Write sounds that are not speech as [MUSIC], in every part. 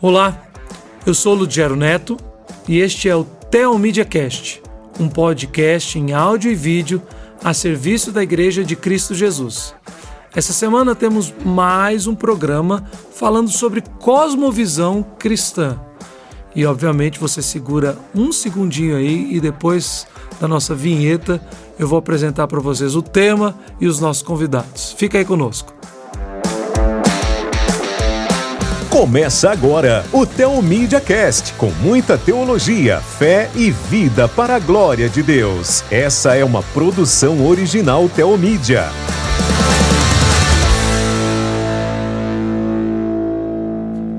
Olá, eu sou Ludgero Neto e este é o Theo Media Cast, um podcast em áudio e vídeo a serviço da Igreja de Cristo Jesus. Essa semana temos mais um programa falando sobre cosmovisão cristã. E obviamente você segura um segundinho aí e depois da nossa vinheta eu vou apresentar para vocês o tema e os nossos convidados. Fica aí conosco. Começa agora o Teomídia Cast, com muita teologia, fé e vida para a glória de Deus. Essa é uma produção original Teomídia.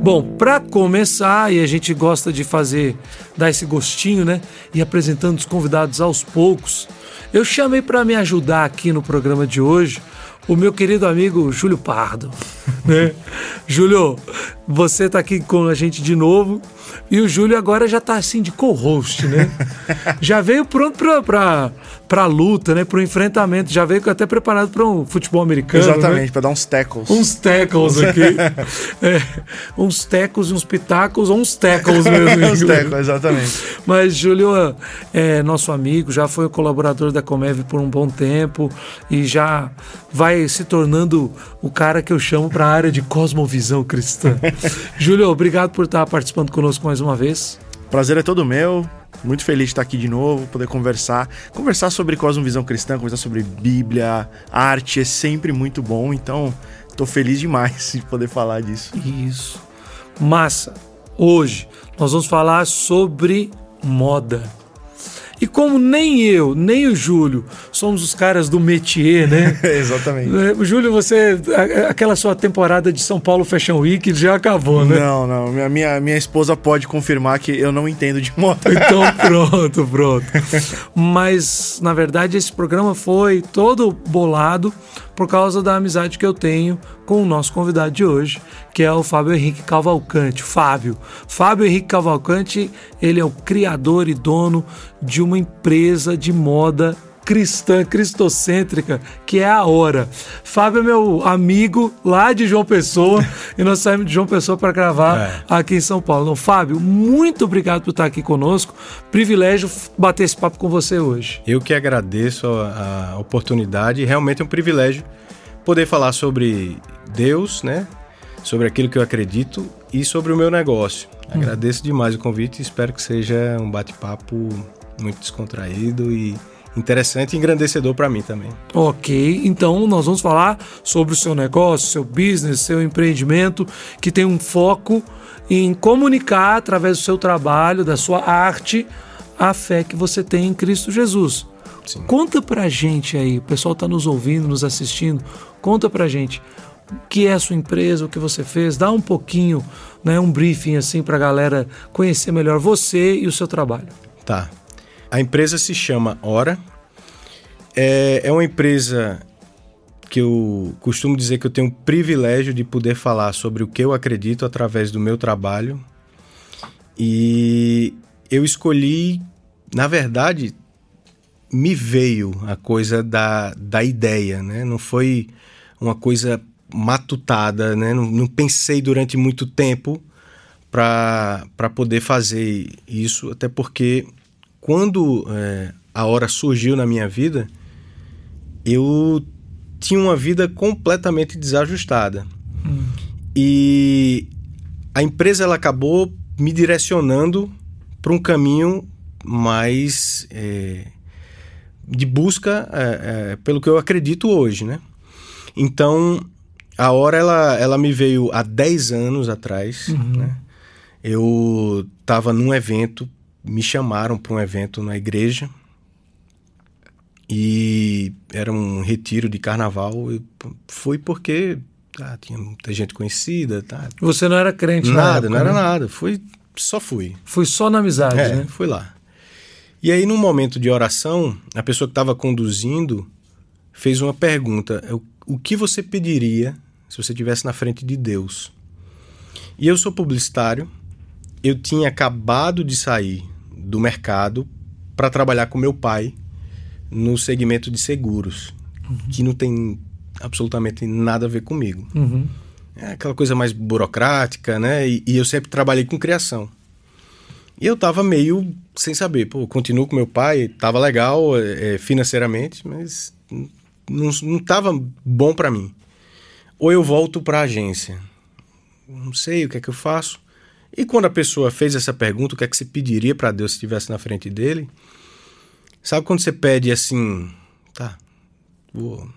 Bom, para começar, e a gente gosta de fazer, dar esse gostinho, né? E apresentando os convidados aos poucos, eu chamei para me ajudar aqui no programa de hoje o meu querido amigo Júlio Pardo. [LAUGHS] Né? Júlio, você está aqui com a gente de novo e o Júlio agora já está assim de co-host, né? [LAUGHS] já veio pronto para para luta, né, para o enfrentamento. Já veio até preparado para um futebol americano. Exatamente, né? para dar uns tackles. Uns tackles aqui. [LAUGHS] é, uns e uns pitacos, ou uns tackles mesmo. uns tackles, exatamente. Mas Júlio é nosso amigo, já foi colaborador da Comev por um bom tempo e já vai se tornando o cara que eu chamo para a área de cosmovisão cristã. [LAUGHS] Júlio, obrigado por estar participando conosco mais uma vez. Prazer é todo meu. Muito feliz de estar aqui de novo, poder conversar. Conversar sobre cosmovisão cristã, conversar sobre Bíblia, arte é sempre muito bom. Então, estou feliz demais de poder falar disso. Isso. Massa. Hoje nós vamos falar sobre moda. E como nem eu, nem o Júlio somos os caras do métier, né? [LAUGHS] Exatamente. O Júlio, você. Aquela sua temporada de São Paulo Fashion Week já acabou, né? Não, não. Minha, minha, minha esposa pode confirmar que eu não entendo de moda. [LAUGHS] Então [LAUGHS] pronto, pronto. Mas, na verdade, esse programa foi todo bolado por causa da amizade que eu tenho com o nosso convidado de hoje, que é o Fábio Henrique Cavalcante. Fábio. Fábio Henrique Cavalcante, ele é o criador e dono de uma empresa de moda cristã, cristocêntrica, que é a Hora. Fábio é meu amigo lá de João Pessoa [LAUGHS] e nós saímos de João Pessoa para gravar é. aqui em São Paulo. Então, Fábio, muito obrigado por estar aqui conosco. Privilégio bater esse papo com você hoje. Eu que agradeço a, a oportunidade. Realmente é um privilégio poder falar sobre Deus, né? Sobre aquilo que eu acredito e sobre o meu negócio. Hum. Agradeço demais o convite e espero que seja um bate-papo muito descontraído e interessante e engrandecedor para mim também. Ok, então nós vamos falar sobre o seu negócio, seu business, seu empreendimento, que tem um foco em comunicar através do seu trabalho, da sua arte, a fé que você tem em Cristo Jesus. Sim. Conta pra gente aí, o pessoal está nos ouvindo, nos assistindo, conta pra gente o que é a sua empresa, o que você fez, dá um pouquinho, né, um briefing assim para a galera conhecer melhor você e o seu trabalho. Tá. A empresa se chama Hora. É, é uma empresa que eu costumo dizer que eu tenho o privilégio de poder falar sobre o que eu acredito através do meu trabalho. E eu escolhi, na verdade, me veio a coisa da, da ideia, né? Não foi uma coisa matutada, né? Não, não pensei durante muito tempo para poder fazer isso, até porque quando é, a hora surgiu na minha vida, eu tinha uma vida completamente desajustada. Hum. E a empresa ela acabou me direcionando para um caminho mais é, de busca é, é, pelo que eu acredito hoje, né? Então, a hora ela, ela me veio há 10 anos atrás, uhum. né? Eu estava num evento me chamaram para um evento na igreja e era um retiro de carnaval. Eu fui porque tá, tinha muita gente conhecida. Tá. Você não era crente Nada, época, não era né? nada. Fui, só fui. Fui só na amizade, é, né? Fui lá. E aí, num momento de oração, a pessoa que estava conduzindo fez uma pergunta: o que você pediria se você estivesse na frente de Deus? E eu sou publicitário, eu tinha acabado de sair do mercado para trabalhar com meu pai no segmento de seguros, uhum. que não tem absolutamente nada a ver comigo. Uhum. é aquela coisa mais burocrática, né? E, e eu sempre trabalhei com criação. E eu tava meio sem saber, pô, continuo com meu pai, tava legal é, financeiramente, mas não, não tava bom para mim. Ou eu volto para a agência. Não sei o que é que eu faço. E quando a pessoa fez essa pergunta, o que é que você pediria para Deus se estivesse na frente dele? Sabe quando você pede assim, tá, vou,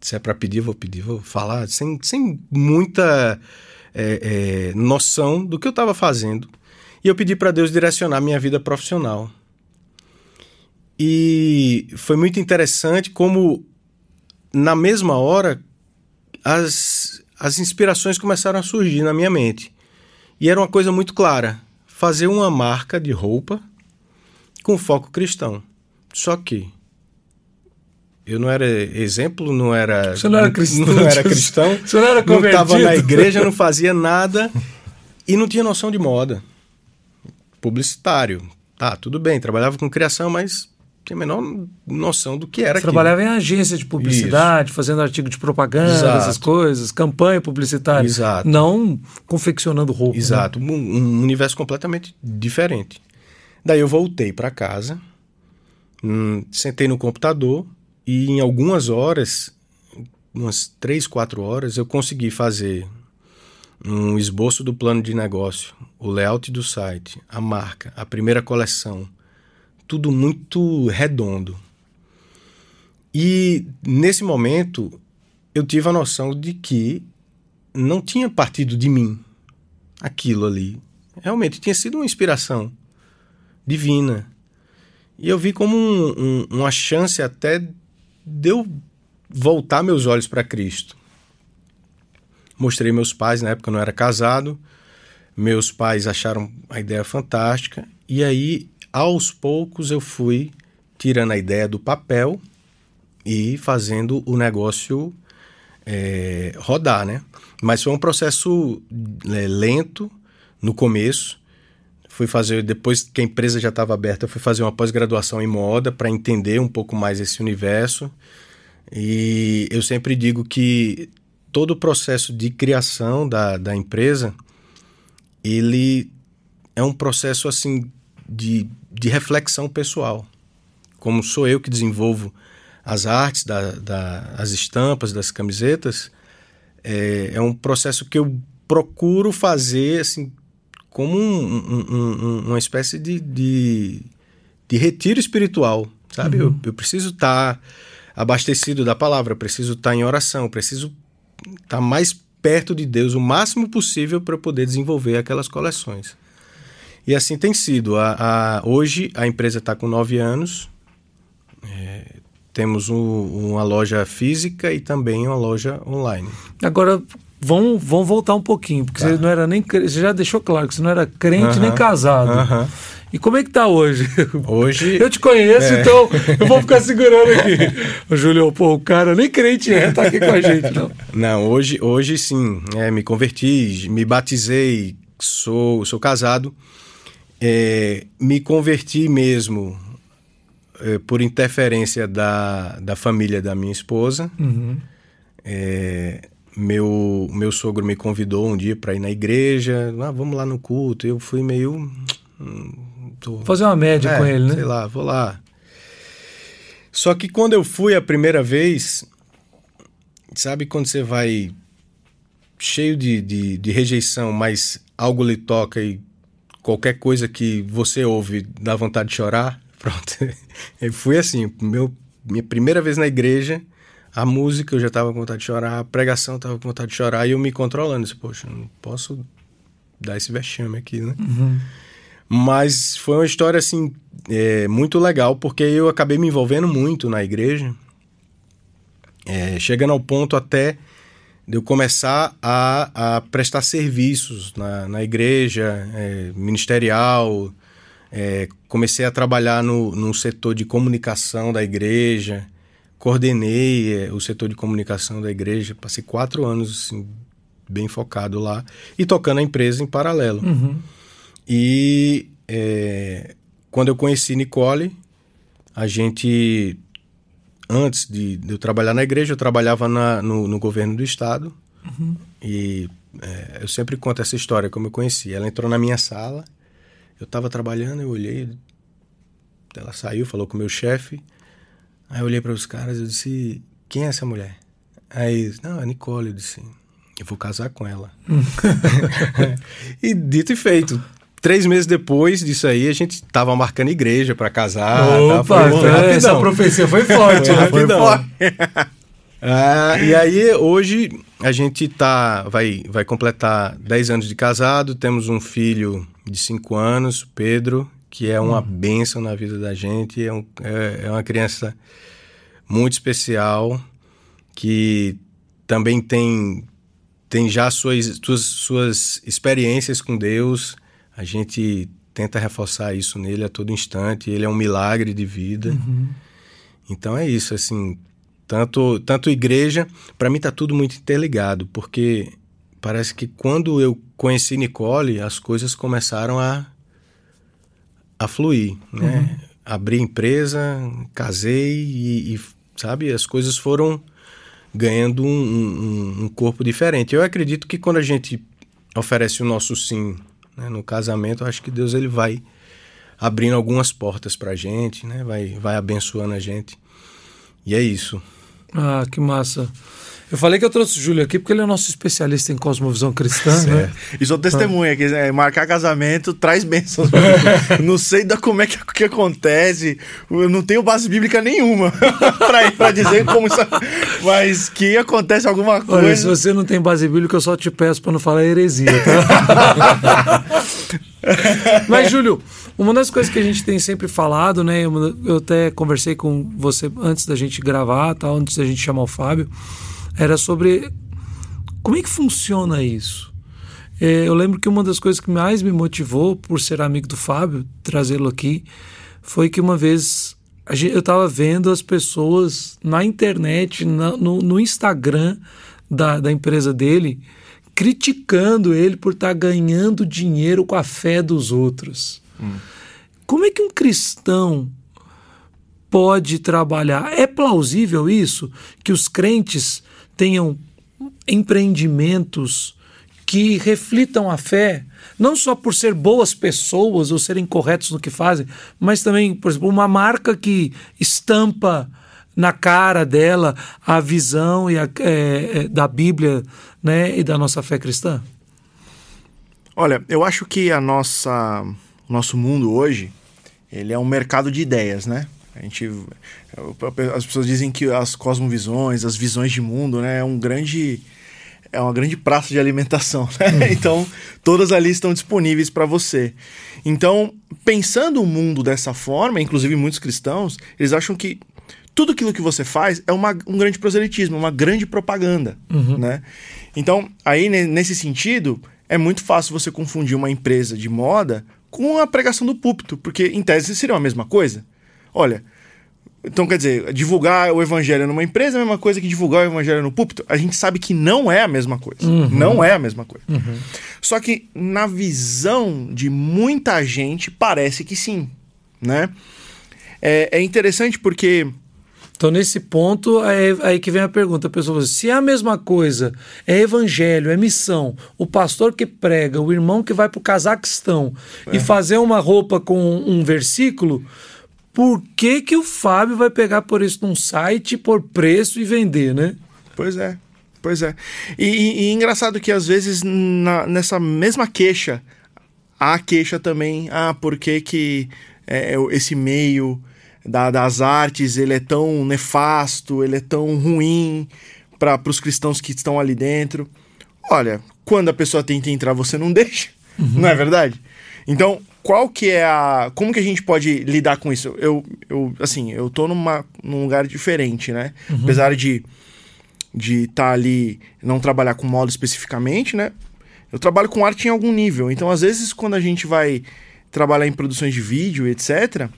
se é para pedir, vou pedir, vou falar, sem, sem muita é, é, noção do que eu estava fazendo. E eu pedi para Deus direcionar minha vida profissional. E foi muito interessante como, na mesma hora, as, as inspirações começaram a surgir na minha mente. E era uma coisa muito clara: fazer uma marca de roupa com foco cristão. Só que eu não era exemplo, não era. Você não era cristão. Não era cristão. Você não era convertido. Não estava na igreja, não fazia nada e não tinha noção de moda. Publicitário. Tá, tudo bem, trabalhava com criação, mas tinha a menor noção do que era Você trabalhava em agência de publicidade, Isso. fazendo artigo de propaganda, Exato. essas coisas, campanha publicitária. Exato. Não confeccionando roupa. Exato, né? um, um, universo completamente diferente. Daí eu voltei para casa, hum, sentei no computador e em algumas horas, umas três, quatro horas, eu consegui fazer um esboço do plano de negócio, o layout do site, a marca, a primeira coleção, tudo muito redondo. E nesse momento eu tive a noção de que não tinha partido de mim aquilo ali. Realmente tinha sido uma inspiração divina. E eu vi como um, um, uma chance até de eu voltar meus olhos para Cristo. Mostrei meus pais, na época eu não era casado. Meus pais acharam a ideia fantástica. E aí, aos poucos, eu fui tirando a ideia do papel e fazendo o negócio é, rodar, né? Mas foi um processo é, lento no começo. Fui fazer, depois que a empresa já estava aberta, fui fazer uma pós-graduação em moda para entender um pouco mais esse universo. E eu sempre digo que todo o processo de criação da, da empresa, ele é um processo assim de, de reflexão pessoal. Como sou eu que desenvolvo as artes, da, da, as estampas das camisetas, é, é um processo que eu procuro fazer assim como um, um, um, uma espécie de, de, de, retiro espiritual, sabe? Uhum. Eu, eu, preciso estar tá abastecido da palavra, preciso estar tá em oração, preciso estar tá mais perto de Deus o máximo possível para poder desenvolver aquelas coleções. E assim tem sido. A, a hoje a empresa está com nove anos. É, temos um, uma loja física e também uma loja online. Agora, vamos, vamos voltar um pouquinho, porque tá. você não era nem você já deixou claro que você não era crente uh -huh, nem casado. Uh -huh. E como é que tá hoje? Hoje. [LAUGHS] Eu te conheço, é. então eu vou ficar segurando aqui. [LAUGHS] o Júlio, pô, o cara nem crente é, tá aqui com a gente, não. Não, hoje, hoje sim. É, me converti, me batizei, sou, sou casado. É, me converti mesmo é, por interferência da, da família da minha esposa. Uhum. É, meu, meu sogro me convidou um dia para ir na igreja, ah, vamos lá no culto. Eu fui meio. Hum, tô... Fazer uma média é, com ele, né? Sei lá, vou lá. Só que quando eu fui a primeira vez, sabe quando você vai cheio de, de, de rejeição, mas algo lhe toca e qualquer coisa que você ouve dá vontade de chorar? [LAUGHS] Pronto. Eu fui assim, meu, minha primeira vez na igreja a música eu já tava com vontade de chorar, a pregação eu tava com vontade de chorar, e eu me controlando. Disse, Poxa, não posso dar esse vexame aqui, né? Uhum. Mas foi uma história, assim, é, muito legal, porque eu acabei me envolvendo muito na igreja, é, chegando ao ponto até de eu começar a, a prestar serviços na, na igreja, é, ministerial, é, comecei a trabalhar no, no setor de comunicação da igreja, coordenei é, o setor de comunicação da igreja, passei quatro anos assim, bem focado lá e tocando a empresa em paralelo. Uhum. E é, quando eu conheci Nicole, a gente, antes de, de, eu trabalhar na igreja, eu trabalhava na, no, no, governo do estado, E é, eu sempre conto essa história, como eu conheci. Ela entrou na minha sala, eu estava trabalhando, eu olhei, ela saiu, falou com o meu chefe. Aí eu olhei para os caras e disse: Quem é essa mulher? Aí, não, é Nicole. Eu disse: Eu vou casar com ela. [LAUGHS] e dito e feito. Três meses depois disso aí, a gente tava marcando igreja para casar. Opa, foi, é, essa profecia foi forte, foi né? rapidão. [LAUGHS] ah, e aí, hoje, a gente tá, vai, vai completar 10 anos de casado, temos um filho de 5 anos, Pedro, que é uma hum. bênção na vida da gente, é, um, é, é uma criança muito especial, que também tem, tem já suas, suas, suas experiências com Deus, a gente tenta reforçar isso nele a todo instante, ele é um milagre de vida. Uhum. Então é isso, assim, tanto, tanto igreja, para mim tá tudo muito interligado, porque parece que quando eu conheci Nicole, as coisas começaram a, a fluir, né? Uhum. Abri empresa, casei e, e, sabe, as coisas foram ganhando um, um, um, corpo diferente. Eu acredito que quando a gente oferece o nosso sim né, no casamento, eu acho que Deus ele vai abrindo algumas portas para a gente, né? Vai, vai abençoando a gente. E é isso. Ah, que massa. Eu falei que eu trouxe o Júlio aqui porque ele é nosso especialista em cosmovisão cristã, né? E sou testemunha, que é, marcar casamento traz bênçãos. [LAUGHS] não sei da como é que, que acontece, eu não tenho base bíblica nenhuma [LAUGHS] para dizer como isso... Mas que acontece alguma coisa... Olha, se você não tem base bíblica, eu só te peço para não falar heresia, tá? [LAUGHS] Mas, Júlio, uma das coisas que a gente tem sempre falado, né? Eu até conversei com você antes da gente gravar, tá? antes da gente chamar o Fábio, era sobre como é que funciona isso. É, eu lembro que uma das coisas que mais me motivou por ser amigo do Fábio, trazê-lo aqui, foi que uma vez eu estava vendo as pessoas na internet, na, no, no, Instagram da, da empresa dele, criticando ele por estar tá ganhando dinheiro com a fé dos outros. Hum. Como é que um cristão pode trabalhar? É plausível isso? Que os crentes tenham empreendimentos que reflitam a fé, não só por ser boas pessoas ou serem corretos no que fazem, mas também, por exemplo, uma marca que estampa na cara dela a visão e a, é, é da Bíblia né, e da nossa fé cristã? Olha, eu acho que a nossa nosso mundo hoje, ele é um mercado de ideias, né? A gente, as pessoas dizem que as cosmovisões, as visões de mundo, né, é um grande é uma grande praça de alimentação, né? Uhum. Então, todas ali estão disponíveis para você. Então, pensando o mundo dessa forma, inclusive muitos cristãos, eles acham que tudo aquilo que você faz é uma, um grande proselitismo, uma grande propaganda, uhum. né? Então, aí nesse sentido, é muito fácil você confundir uma empresa de moda com a pregação do púlpito, porque em tese seria a mesma coisa. Olha, então quer dizer, divulgar o evangelho numa empresa é a mesma coisa que divulgar o evangelho no púlpito. A gente sabe que não é a mesma coisa. Uhum. Não é a mesma coisa. Uhum. Só que na visão de muita gente parece que sim, né? É, é interessante porque então, nesse ponto, é aí que vem a pergunta, a pessoa se é a mesma coisa, é evangelho, é missão, o pastor que prega, o irmão que vai para o Cazaquistão é. e fazer uma roupa com um versículo, por que, que o Fábio vai pegar por isso num site, por preço e vender, né? Pois é, pois é. E, e, e engraçado que às vezes na, nessa mesma queixa, há queixa também, ah, por que, que é, esse meio da, das artes, ele é tão nefasto, ele é tão ruim para os cristãos que estão ali dentro. Olha, quando a pessoa tenta entrar, você não [LAUGHS] deixa, uhum. não é verdade? Então, qual que é a. Como que a gente pode lidar com isso? Eu, eu assim, eu tô numa, num lugar diferente, né? Uhum. Apesar de de estar tá ali, não trabalhar com moda especificamente, né? Eu trabalho com arte em algum nível. Então, às vezes, quando a gente vai trabalhar em produções de vídeo, etc.,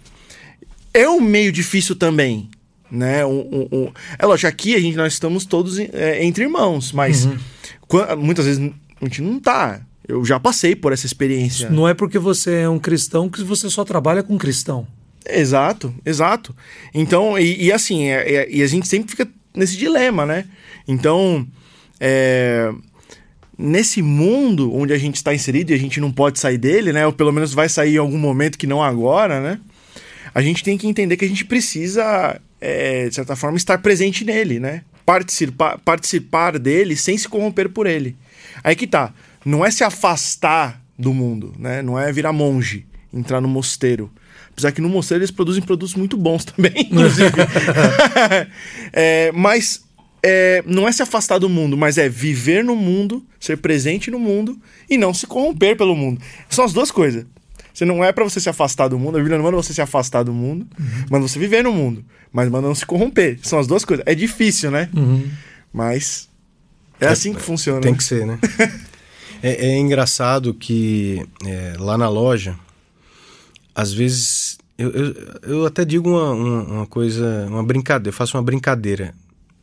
é um meio difícil também, né? Um, um, um... É lógico, aqui a gente, nós estamos todos é, entre irmãos, mas uhum. quando, muitas vezes a gente não tá. Eu já passei por essa experiência. Não é porque você é um cristão que você só trabalha com cristão. Exato, exato. Então, e, e assim, é, é, e a gente sempre fica nesse dilema, né? Então, é, nesse mundo onde a gente está inserido e a gente não pode sair dele, né? Ou pelo menos vai sair em algum momento que não agora, né? A gente tem que entender que a gente precisa, é, de certa forma, estar presente nele, né? Participar, participar dele sem se corromper por ele. Aí que tá. Não é se afastar do mundo, né? Não é virar monge, entrar no mosteiro. Apesar que no mosteiro eles produzem produtos muito bons [LAUGHS] também, inclusive. [LAUGHS] é, mas é, não é se afastar do mundo, mas é viver no mundo, ser presente no mundo e não se corromper pelo mundo. São as duas coisas. Você não é para você se afastar do mundo, a Bíblia não manda você se afastar do mundo, uhum. manda você viver no mundo, mas manda não se corromper. São as duas coisas. É difícil, né? Uhum. Mas é, é, assim que funciona. Tem que ser, né? [LAUGHS] é, é, engraçado que é, lá na loja, às vezes eu, eu, eu até digo uma, uma, uma, coisa, uma brincadeira, eu faço uma brincadeira.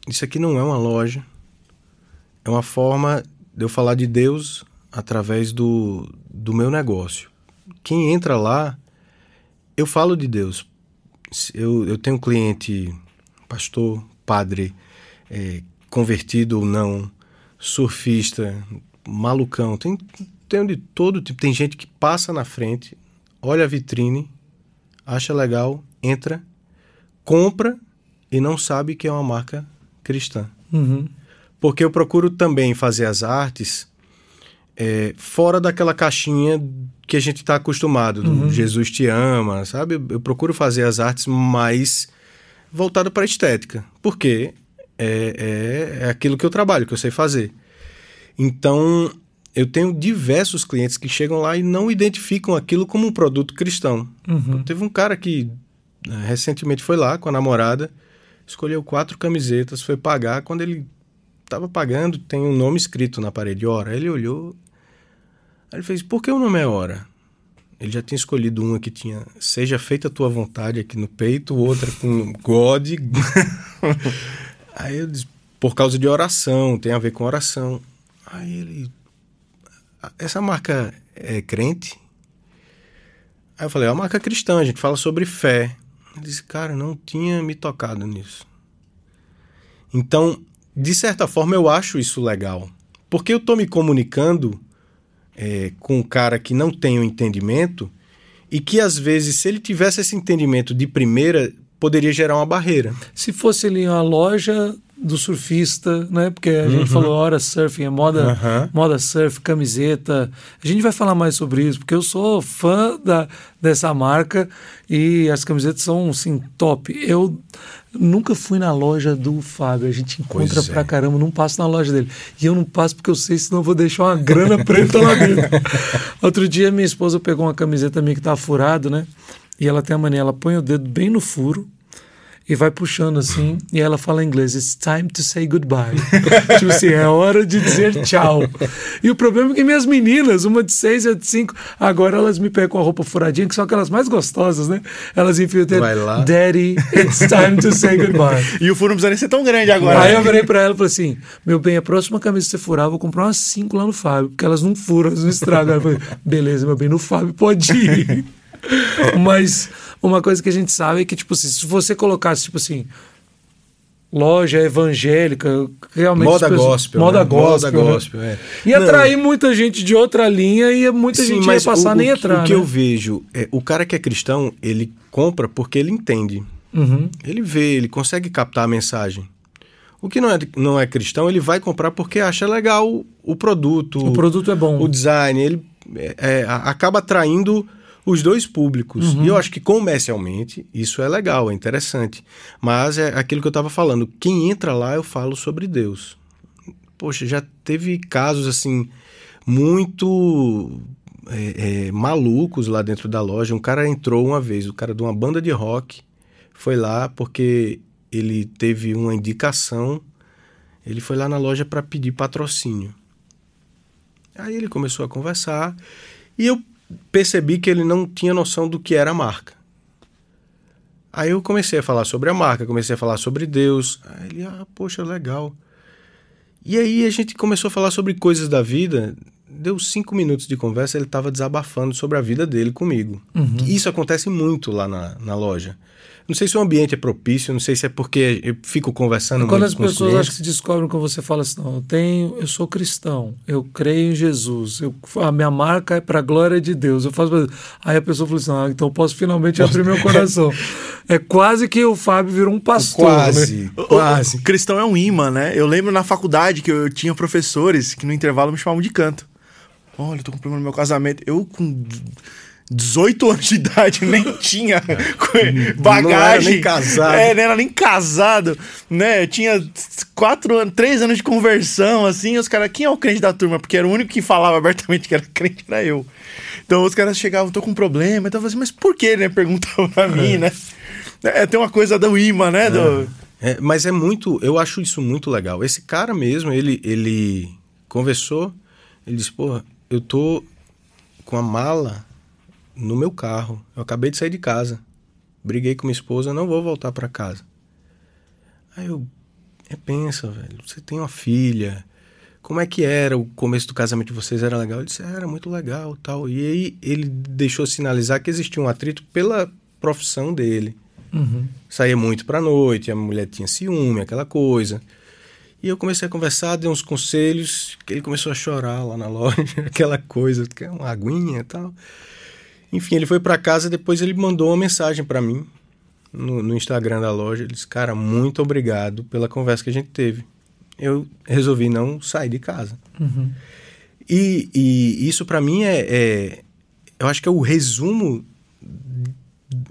Isso aqui não é uma loja, é uma forma de eu falar de Deus através do, do meu negócio. Quem entra lá, eu falo de Deus. Eu, eu tenho um cliente, pastor, padre, é, convertido ou não, surfista, malucão, tem, tem de todo tipo. Tem gente que passa na frente, olha a vitrine, acha legal, entra, compra e não sabe que é uma marca cristã. Uhum. Porque eu procuro também fazer as artes é, fora daquela caixinha que a gente está acostumado, do uhum. Jesus te ama, sabe? Eu, eu procuro fazer as artes mais voltadas para a estética. Porque é, é, é aquilo que eu trabalho, que eu sei fazer. Então, eu tenho diversos clientes que chegam lá e não identificam aquilo como um produto cristão. Uhum. Teve um cara que né, recentemente foi lá com a namorada, escolheu quatro camisetas, foi pagar. Quando ele estava pagando, tem um nome escrito na parede, Hora. Ele olhou, aí ele fez: Por que o nome é Hora? Ele já tinha escolhido uma que tinha Seja feita a tua vontade aqui no peito, outra com God. [LAUGHS] aí eu disse: Por causa de oração, tem a ver com oração. Aí ele essa marca é crente? Aí eu falei, é uma marca cristã, a gente fala sobre fé. Ele disse, cara, não tinha me tocado nisso. Então, de certa forma, eu acho isso legal. Porque eu estou me comunicando é, com um cara que não tem o um entendimento e que, às vezes, se ele tivesse esse entendimento de primeira, poderia gerar uma barreira. Se fosse ali uma loja do surfista, né? Porque a uhum. gente falou hora surfing, é moda, uhum. moda surf, camiseta. A gente vai falar mais sobre isso, porque eu sou fã da, dessa marca e as camisetas são, assim, top. Eu nunca fui na loja do Fábio, a gente encontra pois pra é. caramba, não passo na loja dele. E eu não passo porque eu sei, senão eu vou deixar uma grana preta lá dentro. [LAUGHS] Outro dia minha esposa pegou uma camiseta minha que tá furada, né? E ela tem a mania, ela põe o dedo bem no furo, e vai puxando assim, e ela fala em inglês: It's time to say goodbye. [LAUGHS] tipo assim, é hora de dizer tchau. E o problema é que minhas meninas, uma de seis e outra de cinco, agora elas me pegam com a roupa furadinha, que são aquelas mais gostosas, né? Elas enfiam o Daddy, it's time to say goodbye. [LAUGHS] e o furo não precisa nem ser tão grande agora. Aí eu virei pra ela e falei assim: Meu bem, a próxima camisa que você furar, eu vou comprar umas cinco lá no Fábio, porque elas não furam, elas não estragam. Eu falei: Beleza, meu bem, no Fábio pode ir. [LAUGHS] Mas uma coisa que a gente sabe é que, tipo, se você colocasse, tipo assim, loja evangélica, realmente. Moda pessoas, gospel. Moda né? gospel. Moda né? gospel, é. Ia atrair muita gente de outra linha e muita Sim, gente ia passar o, nem entrar. O que né? eu vejo é o cara que é cristão, ele compra porque ele entende. Uhum. Ele vê, ele consegue captar a mensagem. O que não é, não é cristão, ele vai comprar porque acha legal o, o produto. O produto é bom. O design. Ele é, é, acaba atraindo os dois públicos. Uhum. E eu acho que comercialmente isso é legal, é interessante. Mas é aquilo que eu estava falando. Quem entra lá, eu falo sobre Deus. Poxa, já teve casos assim muito é, é, malucos lá dentro da loja. Um cara entrou uma vez, o cara de uma banda de rock foi lá porque ele teve uma indicação. Ele foi lá na loja para pedir patrocínio. Aí ele começou a conversar e eu percebi que ele não tinha noção do que era a marca. Aí eu comecei a falar sobre a marca, comecei a falar sobre Deus. Aí ele, ah, poxa, legal. E aí a gente começou a falar sobre coisas da vida, deu cinco minutos de conversa, ele estava desabafando sobre a vida dele comigo. Uhum. Isso acontece muito lá na, na loja. Não sei se o ambiente é propício, não sei se é porque eu fico conversando Quando muito as pessoas acho que se descobrem que você fala assim, não, eu tenho, eu sou cristão, eu creio em Jesus, eu, a minha marca é para a glória de Deus. Eu faço, aí a pessoa fala assim, ah, então eu posso finalmente abrir meu [LAUGHS] coração. É quase que o Fábio virou um pastor. né? Quase, O- o- quase. O cristão é um imã, né? Eu lembro na faculdade que eu tinha professores que no intervalo me chamavam de canto. Olha, eu tô com problema no meu casamento. Eu com 18 anos de idade [LAUGHS] nem tinha bagagem. Não era nem casado. É, não era nem casado, né? Eu tinha quatro anos, três anos de conversão, assim. Os caras, quem é o crente da turma? Porque era o único que falava abertamente que era [LAUGHS] crente, era eu. Então os caras chegavam, tô com um problema. Então eu falava assim, mas por que, né? Perguntavam pra mim, né? É, tem uma coisa do imã, né? Do... É, mas é muito, eu acho isso muito legal. Esse cara mesmo, ele, ele conversou, ele disse, porra, eu tô com a mala no meu carro. Eu acabei de sair de casa. Briguei com minha esposa, não vou voltar para casa. Aí eu, é, pensa, velho, você tem uma filha. Como é que era o começo do casamento de vocês? Era legal? Ele disse, era muito legal, tal. E aí ele deixou sinalizar que existia um atrito pela profissão dele Uhum. saía muito pra noite, a mulher tinha ciúme, aquela coisa. E eu comecei a conversar, dei uns conselhos, que ele começou a chorar lá na loja, [LAUGHS] aquela coisa, quer uma aguinha e tal. Enfim, ele foi pra casa, depois ele mandou uma mensagem pra mim no, no Instagram da loja. Ele disse: Cara, muito obrigado pela conversa que a gente teve. Eu resolvi não sair de casa. Uhum. E, e isso pra mim é, é- Eu acho que é o resumo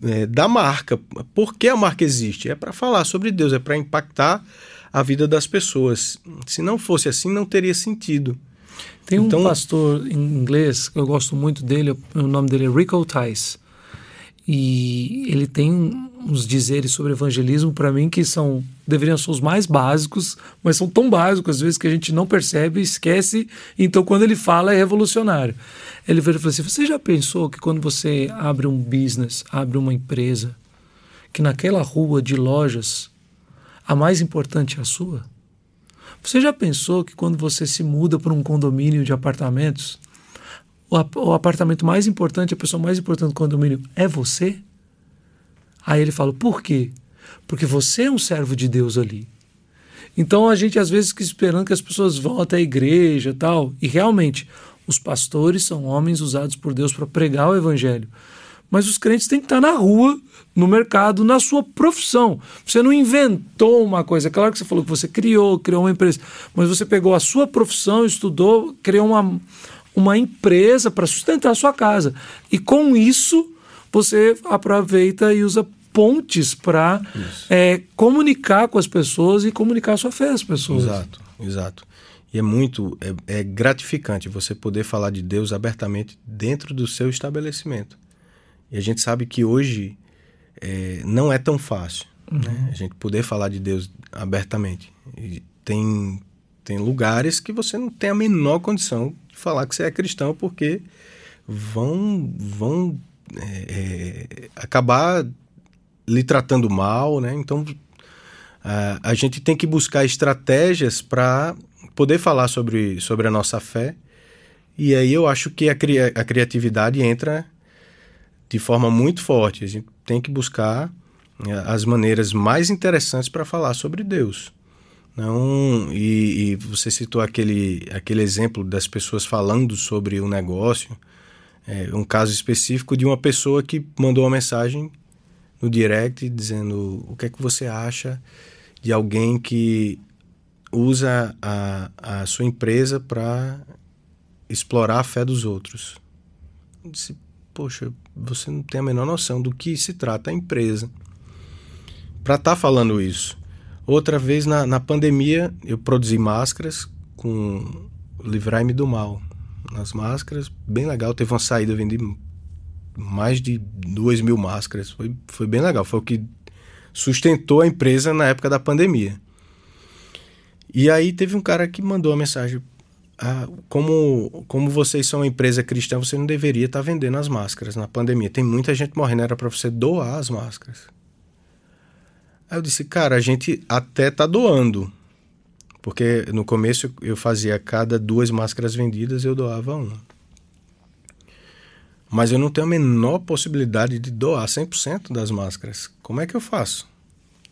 é, da marca. Por que a marca existe? É para falar sobre Deus, é para impactar a vida das pessoas. Se não fosse assim, não teria sentido. Tem um Então- pastor em inglês que eu gosto muito dele, o nome dele é Rico Tice. E ele tem uns dizeres sobre evangelismo para mim que são deveriam ser os mais básicos, mas são tão básicos às vezes que a gente não percebe, esquece. Então quando ele fala é revolucionário. Ele vira e fala assim: "Você já pensou que quando você abre um business, abre uma empresa, que naquela rua de lojas a mais importante é a sua?" Você já pensou que quando você se muda para um condomínio de apartamentos, o, ap- o apartamento mais importante, a pessoa mais importante do condomínio é você? Aí ele fala: por quê? Porque você é um servo de Deus ali. Então a gente às vezes fica esperando que as pessoas vão até a igreja tal. E realmente, os pastores são homens usados por Deus para pregar o evangelho. Mas os crentes têm que estar na rua, no mercado, na sua profissão. Você não inventou uma coisa. É Claro que você falou que você criou, criou uma empresa. Mas você pegou a sua profissão, estudou, criou uma, uma empresa para sustentar a sua casa. E com isso, você aproveita e usa pontes para comunicar com as pessoas e comunicar a sua fé às pessoas. Exato, exato. E é muito é, é gratificante você poder falar de Deus abertamente dentro do seu estabelecimento. E a gente sabe que hoje é, não é tão fácil né? a gente poder falar de Deus abertamente. E tem, tem lugares que você não tem a menor condição de falar que você é cristão porque vão, vão é, é, acabar lhe tratando mal, né? Então a, a gente tem que buscar estratégias para poder falar sobre, sobre a nossa fé. E aí eu acho que a, cria- a criatividade entra de forma muito forte. A gente tem que buscar né, as maneiras mais interessantes para falar sobre Deus. Não, e, e você citou aquele, aquele exemplo das pessoas falando sobre o negócio, é, um caso específico de uma pessoa que mandou uma mensagem no direct dizendo o que é que você acha de alguém que usa a, a sua empresa para explorar a fé dos outros. Eu disse, poxa, você não tem a menor noção do que se trata a empresa para estar falando isso. Outra vez na, na pandemia eu produzi máscaras com Livrai-me do Mal. Nas máscaras, bem legal. Teve uma saída, eu vendi mais de duas mil máscaras. Foi, foi bem legal. Foi o que sustentou a empresa na época da pandemia. E aí teve um cara que mandou uma mensagem. Ah, como, como vocês são uma empresa cristã, você não deveria estar vendendo as máscaras na pandemia. Tem muita gente morrendo, era para você doar as máscaras. Aí eu disse, cara, a gente até tá doando. Porque no começo eu fazia cada duas máscaras vendidas, eu doava uma. Mas eu não tenho a menor possibilidade de doar 100% das máscaras. Como é que eu faço?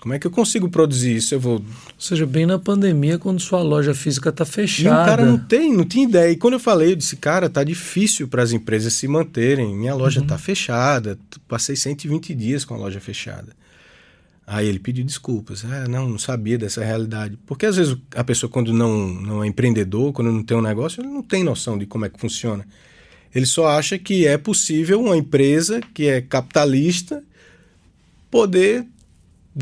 Como é que eu consigo produzir isso? Eu vou. Ou seja, bem na pandemia, quando sua loja física está fechada. E o cara não tem, não tinha ideia. E quando eu falei, eu disse, cara, tá difícil para as empresas se manterem. Minha loja está uhum. fechada. Passei 120 dias com a loja fechada. Aí ele pediu desculpas. Ah, não, não sabia dessa realidade. Porque às vezes a pessoa, quando não, não é empreendedor, quando não tem um negócio, ele não tem noção de como é que funciona. Ele só acha que é possível uma empresa que é capitalista poder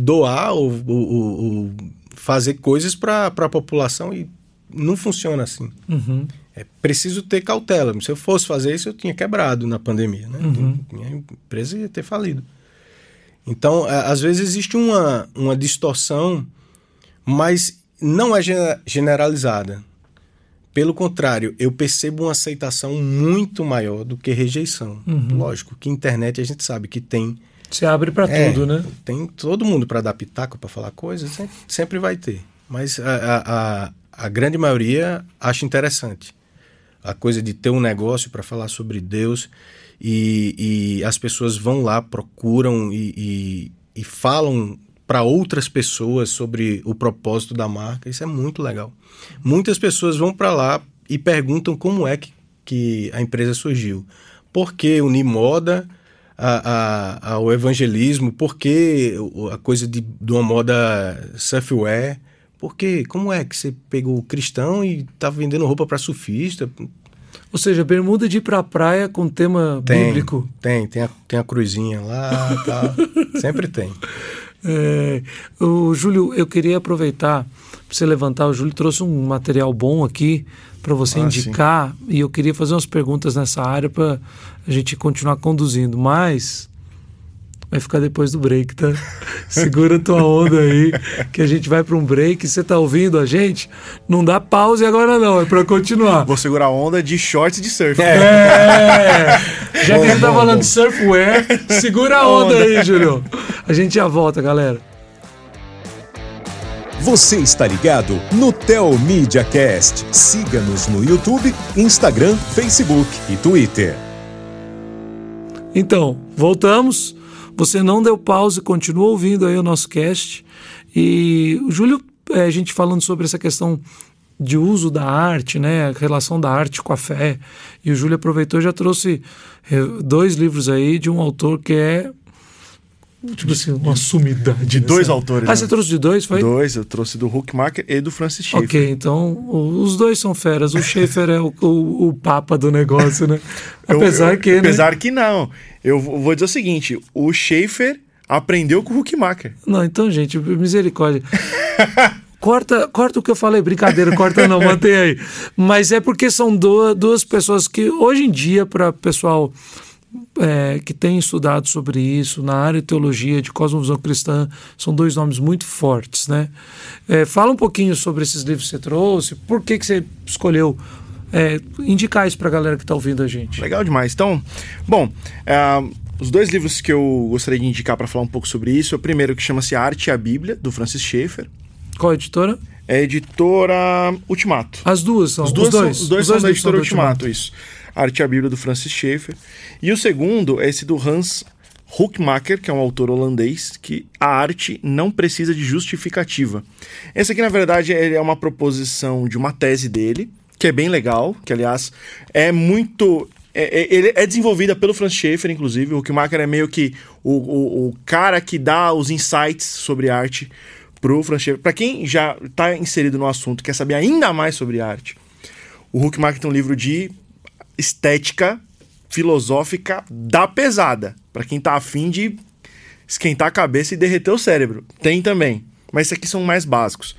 doar ou, ou, ou fazer coisas para a população e não funciona assim. Uhum. É preciso ter cautela. Se eu fosse fazer isso, eu tinha quebrado na pandemia. Né? Uhum. Minha empresa ia ter falido. Então, às vezes existe uma, uma distorção, mas não é generalizada. Pelo contrário, eu percebo uma aceitação muito maior do que rejeição. Uhum. Lógico que internet a gente sabe que tem. Se abre para é, tudo, né? Tem todo mundo para dar pitaco, para falar coisas, sempre, sempre, vai ter. Mas a, a, a grande maioria acha interessante. A coisa de ter um negócio para falar sobre Deus e, e as pessoas vão lá, procuram e, e, e falam para outras pessoas sobre o propósito da marca. Isso é muito legal. Muitas pessoas vão para lá e perguntam como é que, que a empresa surgiu. Por que unir moda a, a, ao evangelismo? Por que a coisa de, de uma moda surfwear? Por que? Como é que você pegou o cristão e está vendendo roupa para surfista? Ou seja, bermuda de ir pra praia com tema tem, bíblico. Tem, tem a, tem a cruzinha lá tal. [LAUGHS] Sempre tem. É, o Júlio, eu queria aproveitar para você levantar. O Júlio trouxe um material bom aqui para você ah, indicar sim. e eu queria fazer umas perguntas nessa área para a gente continuar conduzindo. Mas vai ficar depois do break, tá? [LAUGHS] Segura tua onda aí, que a gente vai para um break. Você tá ouvindo a gente? Não dá pause agora não, é para continuar. Vou segurar a onda de shorts de surf. É. [LAUGHS] Já bom, que a gente tá falando bom. de surfwear, segura a [LAUGHS] onda, onda aí, Júlio. A gente já volta, galera. Você está ligado no Tel Media Cast. Siga-nos no YouTube, Instagram, Facebook e Twitter. Então, voltamos. Você não deu pause, continua ouvindo aí o nosso cast. E o Júlio, é, a gente falando sobre essa questão de uso da arte, né, a relação da arte com a fé. E o Júlio aproveitou e já trouxe é, dois livros aí de um autor que é tipo assim, uma sumidade. De dois autores. Ah, né? você trouxe de dois, foi? Dois, eu trouxe do Huckmacher e do Francis Schaeffer. Ok, então os dois são feras. O Schaeffer é o, o, o, papa do negócio, né? [LAUGHS] Apesar eu, eu, que. Né? Apesar que não. Eu vou dizer o seguinte: o Schaeffer aprendeu com o Huckmacher. Não, então, gente, misericórdia. [LAUGHS] corta, corta o que eu falei, brincadeira, corta não, mantém aí. Mas é porque são duas, duas pessoas que hoje em dia, para pessoal é, que tem estudado sobre isso na área de teologia, de cosmovisão cristã, são dois nomes muito fortes, né? É, fala um pouquinho sobre esses livros que você trouxe, por que, que você escolheu é, indicar isso para a galera que está ouvindo a gente. Legal demais. Então, bom, é, os dois livros que eu gostaria de indicar para falar um pouco sobre isso, é o primeiro que chama-se Arte e a Bíblia, do Francis Schaeffer. Qual editora? É a editora Ultimato. As duas são? Os, dois os dois, são, os dois, os dois são da editora Ultimato, Ultimato, isso. Arte a Bíblia do Francis Schaeffer. E o segundo é esse do Hans Hoekmaker, que é um autor holandês, que a arte não precisa de justificativa. Esse aqui, na verdade, é uma proposição de uma tese dele, que é bem legal, que aliás é muito. É, é, é desenvolvida pelo Franz Schaeffer, inclusive. O Huckmacher é meio que o, o, o cara que dá os insights sobre arte pro Franz Schaeffer. Para quem já está inserido no assunto, quer saber ainda mais sobre arte, o Huckmacher tem um livro de estética filosófica da pesada. para quem tá afim de esquentar a cabeça e derreter o cérebro. Tem também. Mas esses aqui são mais básicos.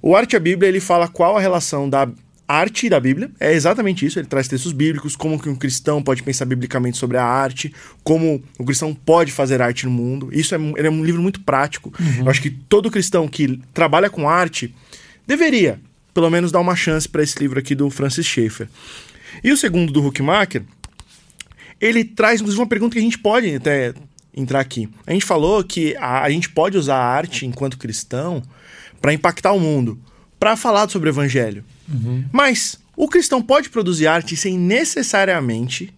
O Arte a Bíblia, ele fala qual a relação da arte da Bíblia. É exatamente isso. Ele traz textos bíblicos, como que um cristão pode pensar biblicamente sobre a arte, como o cristão pode fazer arte no mundo. Isso é, ele é um livro muito prático. Uhum. Eu acho que todo cristão que trabalha com arte deveria, pelo menos, dar uma chance para esse livro aqui do Francis Schaeffer. E o segundo do Huckmacher, ele traz inclusive uma pergunta que a gente pode até entrar aqui. A gente falou que a, a gente pode usar a arte enquanto cristão para impactar o mundo. para falar sobre o evangelho. Mas o cristão pode produzir arte sem necessariamente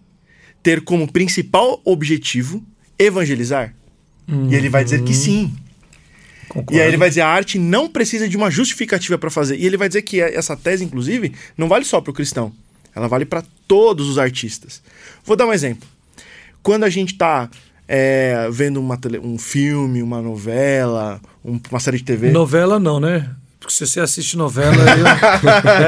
ter como principal objetivo evangelizar? E ele vai dizer que sim. Concordo. E aí ele vai dizer a arte não precisa de uma justificativa para fazer. E ele vai dizer que essa tese, inclusive, não vale só para o cristão. Ela vale para todos os artistas. Vou dar um exemplo. Quando a gente está é, vendo uma tele- um filme, uma novela, um- uma série de TV. Novela não, né? Porque se você assiste novela, eu...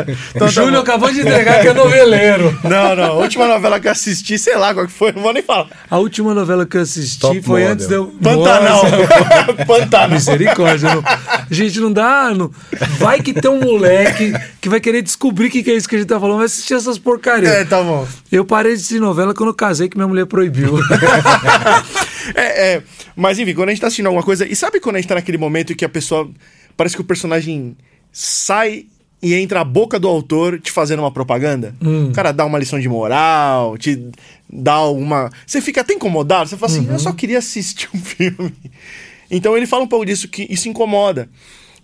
[LAUGHS] Então tá Júlio bom. acabou de entregar que é noveleiro. Não, não. A última novela que eu assisti, sei lá qual que foi, não vou nem falar. A última novela que eu assisti Top foi Model. antes de eu... Pantanal. [LAUGHS] Pantanal. Misericórdia. Não. Gente, não dá. Não... Vai que tem um moleque que vai querer descobrir o que, que é isso que a gente tá falando, vai assistir essas porcarias. É, tá bom. Eu parei de assistir novela quando eu casei, que minha mulher proibiu. [LAUGHS] É, é, mas enfim, quando a gente tá assistindo alguma coisa. E sabe quando a gente tá naquele momento que a pessoa. Parece que o personagem sai e entra a boca do autor te fazendo uma propaganda? O cara dá uma lição de moral, te dá uma. Você fica até incomodado, você fala assim, eu só queria assistir um filme. Então ele fala um pouco disso, que isso incomoda.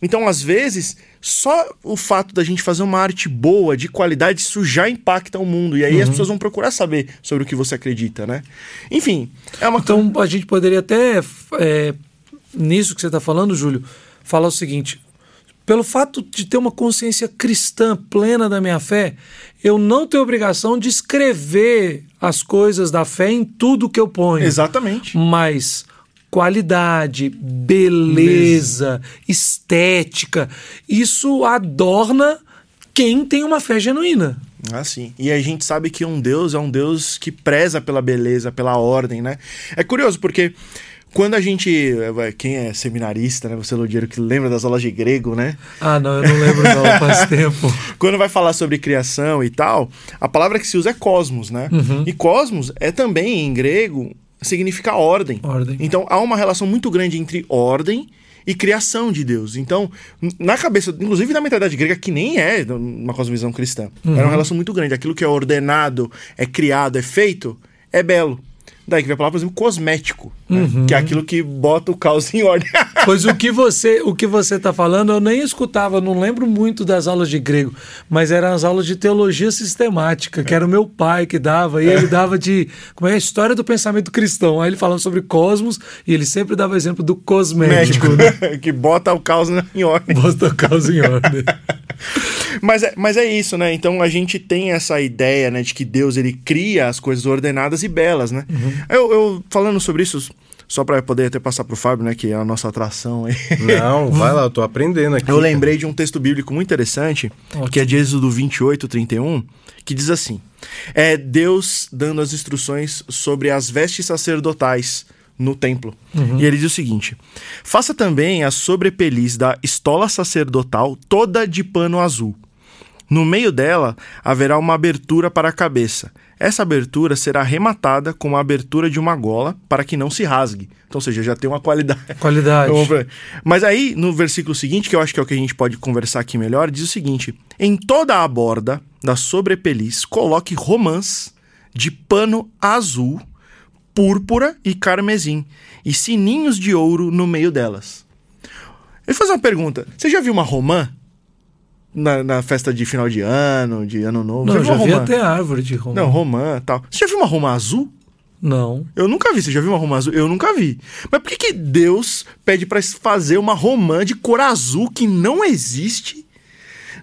Então, às vezes, só o fato da gente fazer uma arte boa, de qualidade, isso já impacta o mundo. E aí as pessoas vão procurar saber sobre o que você acredita, né? Enfim, é uma Então a gente poderia até, é, nisso que você está falando, Júlio, falar o seguinte: pelo fato de ter uma consciência cristã plena da minha fé, eu não tenho obrigação de escrever as coisas da fé em tudo que eu ponho. Exatamente. Mas qualidade, beleza, estética, isso adorna quem tem uma fé genuína. Ah, sim. E a gente sabe que um Deus é um Deus que preza pela beleza, pela ordem, né? É curioso porque quando a gente. Quem é seminarista, né? Você, Lodiero, que lembra das aulas de grego, né? Ah, não, eu não lembro não, [LAUGHS] faz tempo. Quando vai falar sobre criação e tal, a palavra que se usa é cosmos, né? E cosmos é também, em grego, significa ordem. Ordem. Então há uma relação muito grande entre ordem e criação de Deus. Então, na cabeça, inclusive na mentalidade grega, que nem é uma cosmovisão cristã, era uma relação muito grande. Aquilo que é ordenado, é criado, é feito, é belo. Daí que vem a palavra, por exemplo, cosmético, né? que é aquilo que bota o caos em ordem. [LAUGHS] Pois o que você o que você está falando, eu nem escutava, não lembro muito das aulas de grego, mas eram as aulas de teologia sistemática, que era o meu pai que dava, e ele dava de como é a história do pensamento cristão. Aí ele falando sobre cosmos e ele sempre dava exemplo do cosmético, né? [LAUGHS] que bota o caos em ordem. Bota o caos em ordem. [LAUGHS] [LAUGHS] Mas é, mas é isso, né? Então a gente tem essa ideia, né, de que Deus ele cria as coisas ordenadas e belas, né? Eu, eu falando sobre isso, só para poder até passar pro Fábio, né, que é a nossa atração aí. Não, [LAUGHS] vai lá, eu tô aprendendo aqui. Eu lembrei de um texto bíblico muito interessante, que é de Êxodo 28, 31, que diz assim: É Deus dando as instruções sobre as vestes sacerdotais no templo. E ele diz o seguinte: Faça também a sobrepeliz da estola sacerdotal toda de pano azul. No meio dela haverá uma abertura para a cabeça. Essa abertura será rematada com a abertura de uma gola para que não se rasgue. Então, ou seja, já tem uma qualidade. Qualidade. [LAUGHS] Mas aí, no versículo seguinte, que eu acho que é o que a gente pode conversar aqui melhor, diz o seguinte: Em toda a borda da sobrepeliz, coloque romãs de pano azul, púrpura e carmesim, e sininhos de ouro no meio delas. Eu vou fazer uma pergunta: Você já viu uma romã? Na, na festa de final de ano, de ano novo? Não, já vi romã? até árvore de romã. Não, romã tal. Você já viu uma romã azul? Não. Eu nunca vi. Você já viu uma romã azul? Eu nunca vi. Mas por que, que Deus pede pra fazer uma romã de cor azul que não existe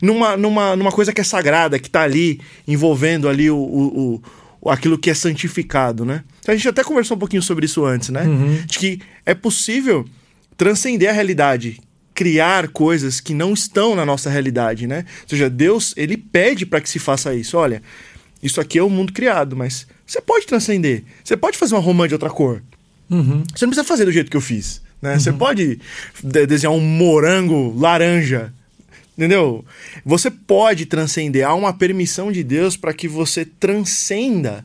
numa, numa, numa coisa que é sagrada, que tá ali envolvendo ali o, o, o- aquilo que é santificado, né? A gente até conversou um pouquinho sobre isso antes, né? De que é possível transcender a realidade, criar coisas que não estão na nossa realidade, né? Ou seja, Deus, ele pede para que se faça isso. Olha, isso aqui é o mundo criado, mas você pode transcender. Você pode fazer uma romã de outra cor. Uhum. Você não precisa fazer do jeito que eu fiz. Né? Você pode de- desenhar um morango laranja. Entendeu? Você pode transcender. Há uma permissão de Deus para que você transcenda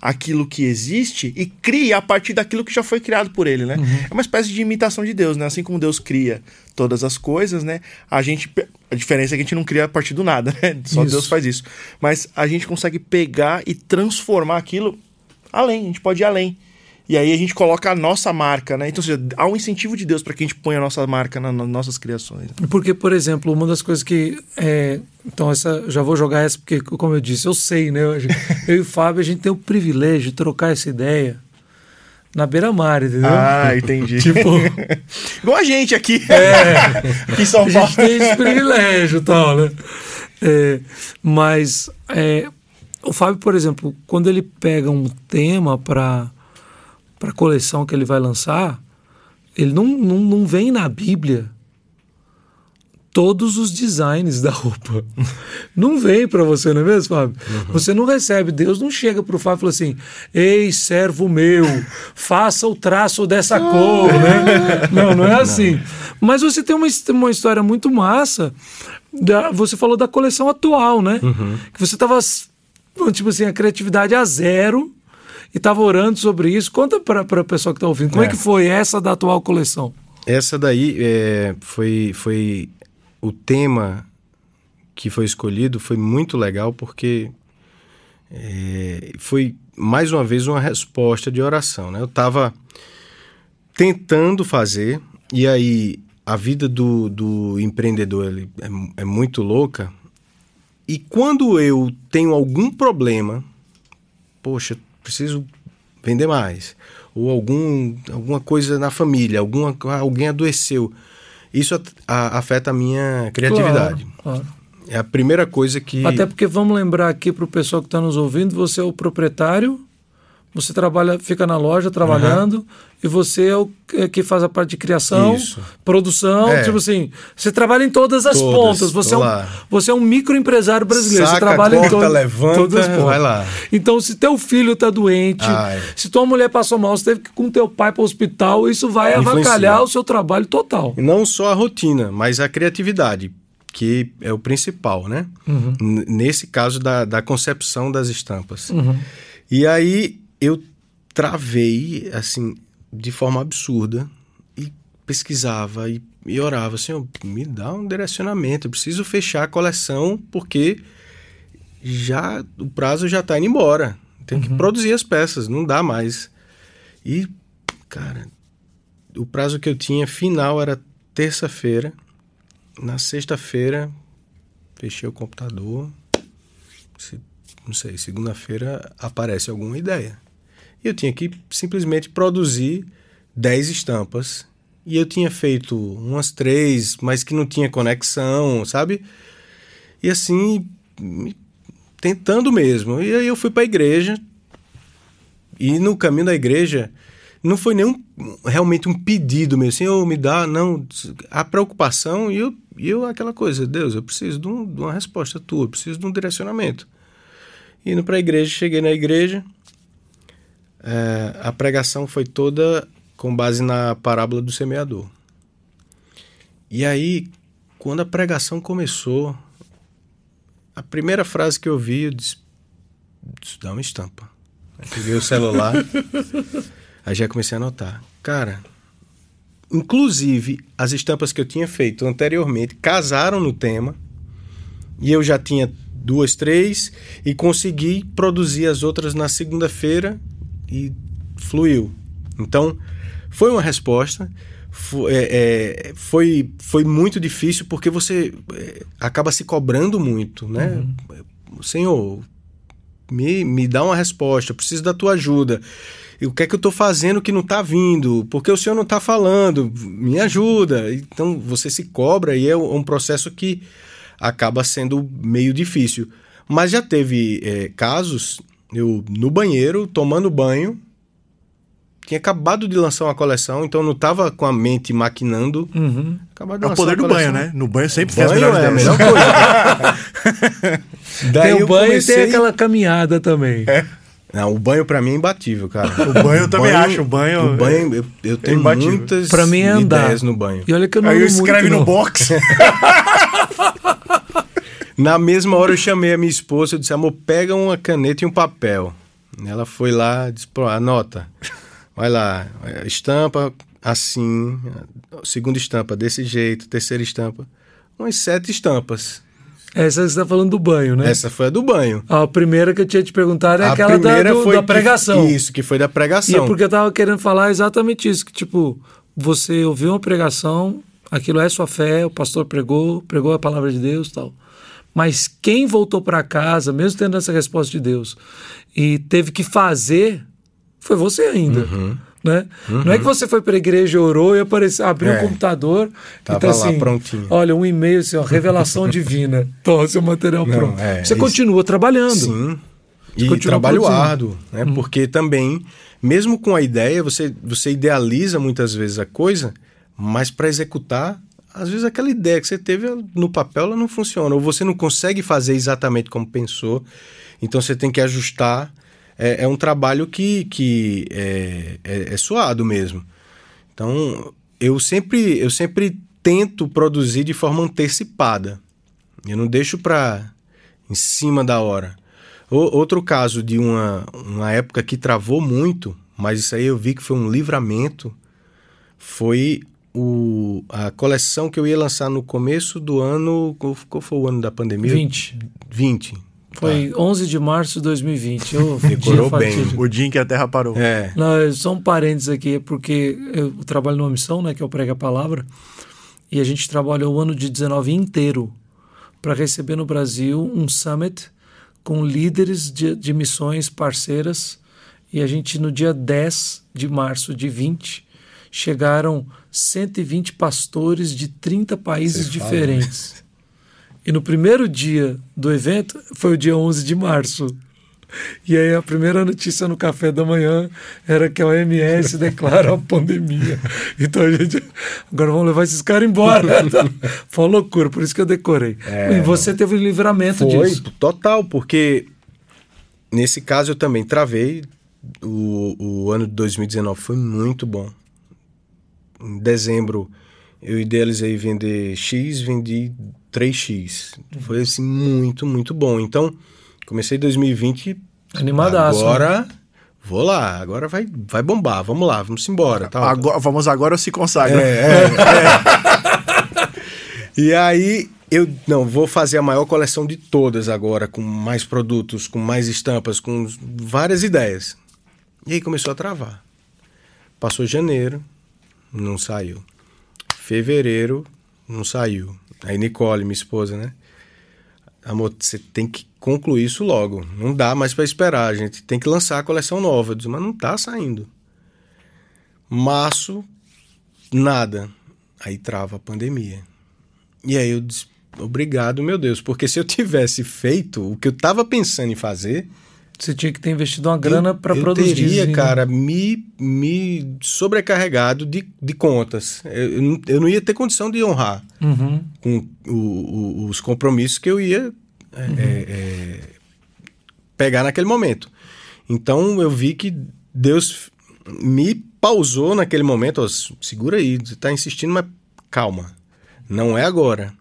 aquilo que existe e crie a partir daquilo que já foi criado por ele, né? É uma espécie de imitação de Deus, né? Assim como Deus cria todas as coisas, né? A gente a diferença é que a gente não cria a partir do nada, né? [LAUGHS] Só Isso. Deus faz isso. Mas a gente consegue pegar e transformar aquilo além, a gente pode ir além. E aí a gente coloca a nossa marca, né? Então, seja, há um incentivo de Deus para que a gente ponha a nossa marca na- nas nossas criações. Porque, por exemplo, uma das coisas que. É, então, essa, já vou jogar essa, porque, como eu disse, eu sei, né? Eu, [LAUGHS] e o Fábio, a gente tem o privilégio de trocar essa ideia na beira-mar, entendeu? Ah, entendi. [LAUGHS] Tipo, Igual a gente aqui. [LAUGHS] aqui em São a Paulo. gente tem esse privilégio e tal, né? É, mas é, o Fábio, por exemplo, quando ele pega um tema para a coleção que ele vai lançar, ele não, não, não vem na Bíblia todos os designs da roupa. [LAUGHS] Não vem para você, não é mesmo, Fábio? Você não recebe, Deus não chega pro Fábio e fala assim: "Ei, servo meu, faça o traço dessa cor", né? [LAUGHS] Não, não é assim. Mas você tem uma, uma história muito massa. Da, você falou da coleção atual, né? Que você tava tipo assim, a criatividade a zero e tava orando sobre isso. Conta para o pessoal que tá ouvindo, como é. É. que foi essa da atual coleção? Essa daí é, foi, foi o tema que foi escolhido foi muito legal porque é, foi mais uma vez uma resposta de oração. Né? Eu estava tentando fazer e aí a vida do, do empreendedor ele é, é muito louca e quando eu tenho algum problema, poxa, preciso vender mais ou algum, alguma coisa na família, alguma, alguém adoeceu. Isso a- afeta a minha criatividade. Claro, claro. É a primeira coisa que. Até porque vamos lembrar aqui para o pessoal que está nos ouvindo, você é o proprietário, você trabalha, fica na loja trabalhando e você é o que- faz a parte de criação, Isso. produção, É. tipo assim, você trabalha em todas as Todas, pontas. Você é, um, lá. você é um microempresário brasileiro. você Saca, trabalha em corta, todas, levanta, todas as pontas. vai lá. Então, se teu filho está doente, Ai. se tua mulher passou mal, você teve que ir com teu pai para o hospital, isso vai Influencia. avacalhar o seu trabalho total. E Não só a rotina, mas a criatividade, que é o principal, né? N- Nesse caso da, da concepção das estampas. E aí eu travei, assim, de forma absurda e pesquisava e, e orava, Senhor, me dá um direcionamento, eu preciso fechar a coleção porque já o prazo já está indo embora. Tenho que produzir as peças, não dá mais. E, cara, o prazo que eu tinha final era terça-feira. Na sexta-feira, fechei o computador. Se- não sei, segunda-feira aparece alguma ideia. E eu tinha que simplesmente produzir 10 estampas. E eu tinha feito umas três, mas que não tinha conexão, sabe? E assim, tentando mesmo. E aí eu fui para a igreja. E no caminho da igreja, não foi nenhum realmente um pedido mesmo, Senhor, me dá, não. A preocupação e eu, eu aquela coisa, Deus, eu preciso de, um- de uma resposta tua, eu preciso de um direcionamento. Indo para a igreja, cheguei na igreja, eh, a pregação foi toda com base na parábola do semeador. E aí, quando a pregação começou, a primeira frase que eu vi, eu disse, isso dá uma estampa. Aí peguei o celular, [LAUGHS] aí já comecei a anotar. Cara, inclusive as estampas que eu tinha feito anteriormente casaram no tema e eu já tinha duas, três e consegui produzir as outras na segunda-feira e fluiu. Então foi uma resposta. Fo- é, é, foi, foi muito difícil porque você é, acaba se cobrando muito, né? Senhor, me, me dá uma resposta, eu preciso da tua ajuda. E o que é que eu estou fazendo que não está vindo? Porque o senhor não está falando? Me ajuda. Então você se cobra e é um um processo que acaba sendo meio difícil. Mas já teve é, casos, eu no banheiro, tomando banho, tinha acabado de lançar uma coleção, então não estava com a mente maquinando. Uhum. É o poder do banho, né? No banho sempre tem as Banho melhores é a melhor coisa. [LAUGHS] Daí tem eu o banho e comecei- tem aquela caminhada também. Não, o banho pra mim é imbatível, cara. O banho eu também acho, o banho- O banho, eu, eu tenho imbatível. muitas Pra mim é andar. ideias no banho. E olha que eu não Aí escreve muito, no box. [LAUGHS] Na mesma hora eu chamei a minha esposa, eu disse, amor, pega uma caneta e um papel. Ela foi lá, disse, anota. Vai lá, estampa assim, segunda estampa desse jeito, terceira estampa. Umas sete estampas. Essa que você tá falando do banho, né? Essa foi a do banho. A primeira que eu tinha te perguntar é a aquela da, do- da que- pregação. isso, que foi da E é pregação. porque eu tava querendo falar exatamente isso, que tipo, você ouviu uma pregação, aquilo é sua fé, o pastor pregou, pregou a palavra de Deus tal. Mas quem voltou para casa, mesmo tendo essa resposta de Deus, e teve que fazer, foi você ainda. Uhum. Né? Não é que você foi para a igreja, orou e apareceu, abriu É. o computador Tava e tá lá, assim, prontinho. olha, um e-mail assim, ó, [LAUGHS] revelação divina. Toma seu material Não, pronto. é, você isso- continua trabalhando. Sim. E continua trabalho produzindo. árduo, né? Porque também, mesmo com a ideia, você, você idealiza muitas vezes a coisa, mas para executar, às vezes aquela ideia que você teve no papel ela não funciona, ou você não consegue fazer exatamente como pensou, então você tem que ajustar. É, é um trabalho que, que é, é, é suado mesmo. Então, eu sempre, eu sempre tento produzir de forma antecipada. Eu não deixo para em cima da hora. O- outro caso de uma, uma época que travou muito, mas isso aí eu vi que foi um livramento, foi o, a coleção que eu ia lançar no começo do ano. Qual, qual foi o ano da pandemia? 20. 20. Foi 11 de março de 2020. Eu, [LAUGHS] Decorou dia bem. O dia em que a Terra parou. É. Não, só um parênteses aqui, é porque eu trabalho numa missão, né, que eu prego a palavra, e a gente trabalhou o ano de 19 inteiro para receber no Brasil um summit com líderes de, de missões parceiras, e a gente no dia 10 de março de 20 chegaram 120 pastores de 30 países Você fala, diferentes. E no primeiro dia do evento foi o dia 11 de março. E aí a primeira notícia no café da manhã era que a OMS [LAUGHS] declara a pandemia. Então a gente. Agora vamos levar esses caras embora. [LAUGHS] Foi uma loucura, por isso que eu decorei. e você teve um livramento Foi, disso. total, porque nesse caso eu também travei. O, o ano de 2019 foi muito bom. Em dezembro eu idealizei vender X, vendi 3X. Foi assim, muito, muito bom. Então, comecei 2020. Animadaço, né? Agora, vou lá, agora vai, vai bombar, vamos lá, vamos embora. Tal. Agora, vamos agora ou se consagra. É, [LAUGHS] E aí eu não vou fazer a maior coleção de todas agora, com mais produtos, com mais estampas, com várias ideias. E aí começou a travar. Passou janeiro, não saiu. Fevereiro, não saiu. Aí Nicole, minha esposa, né? Amor, você tem que concluir isso logo. Não dá mais para esperar. A gente tem que lançar a coleção nova. Disse, mas não tá saindo. Março, nada. Aí trava a pandemia. E aí eu disse, obrigado, meu Deus, porque se eu tivesse feito o que eu tava pensando em fazer, Você tinha que ter investido uma grana eu, para eu produzir. teria, né? cara, me, me sobrecarregado de, de contas. Eu, eu não- eu ia ter condição de honrar Uhum. com o- o- os compromissos que eu ia é, é, é, pegar naquele momento. Então eu vi que Deus me pausou naquele momento. Ó, segura aí, você está insistindo, mas calma, não é agora.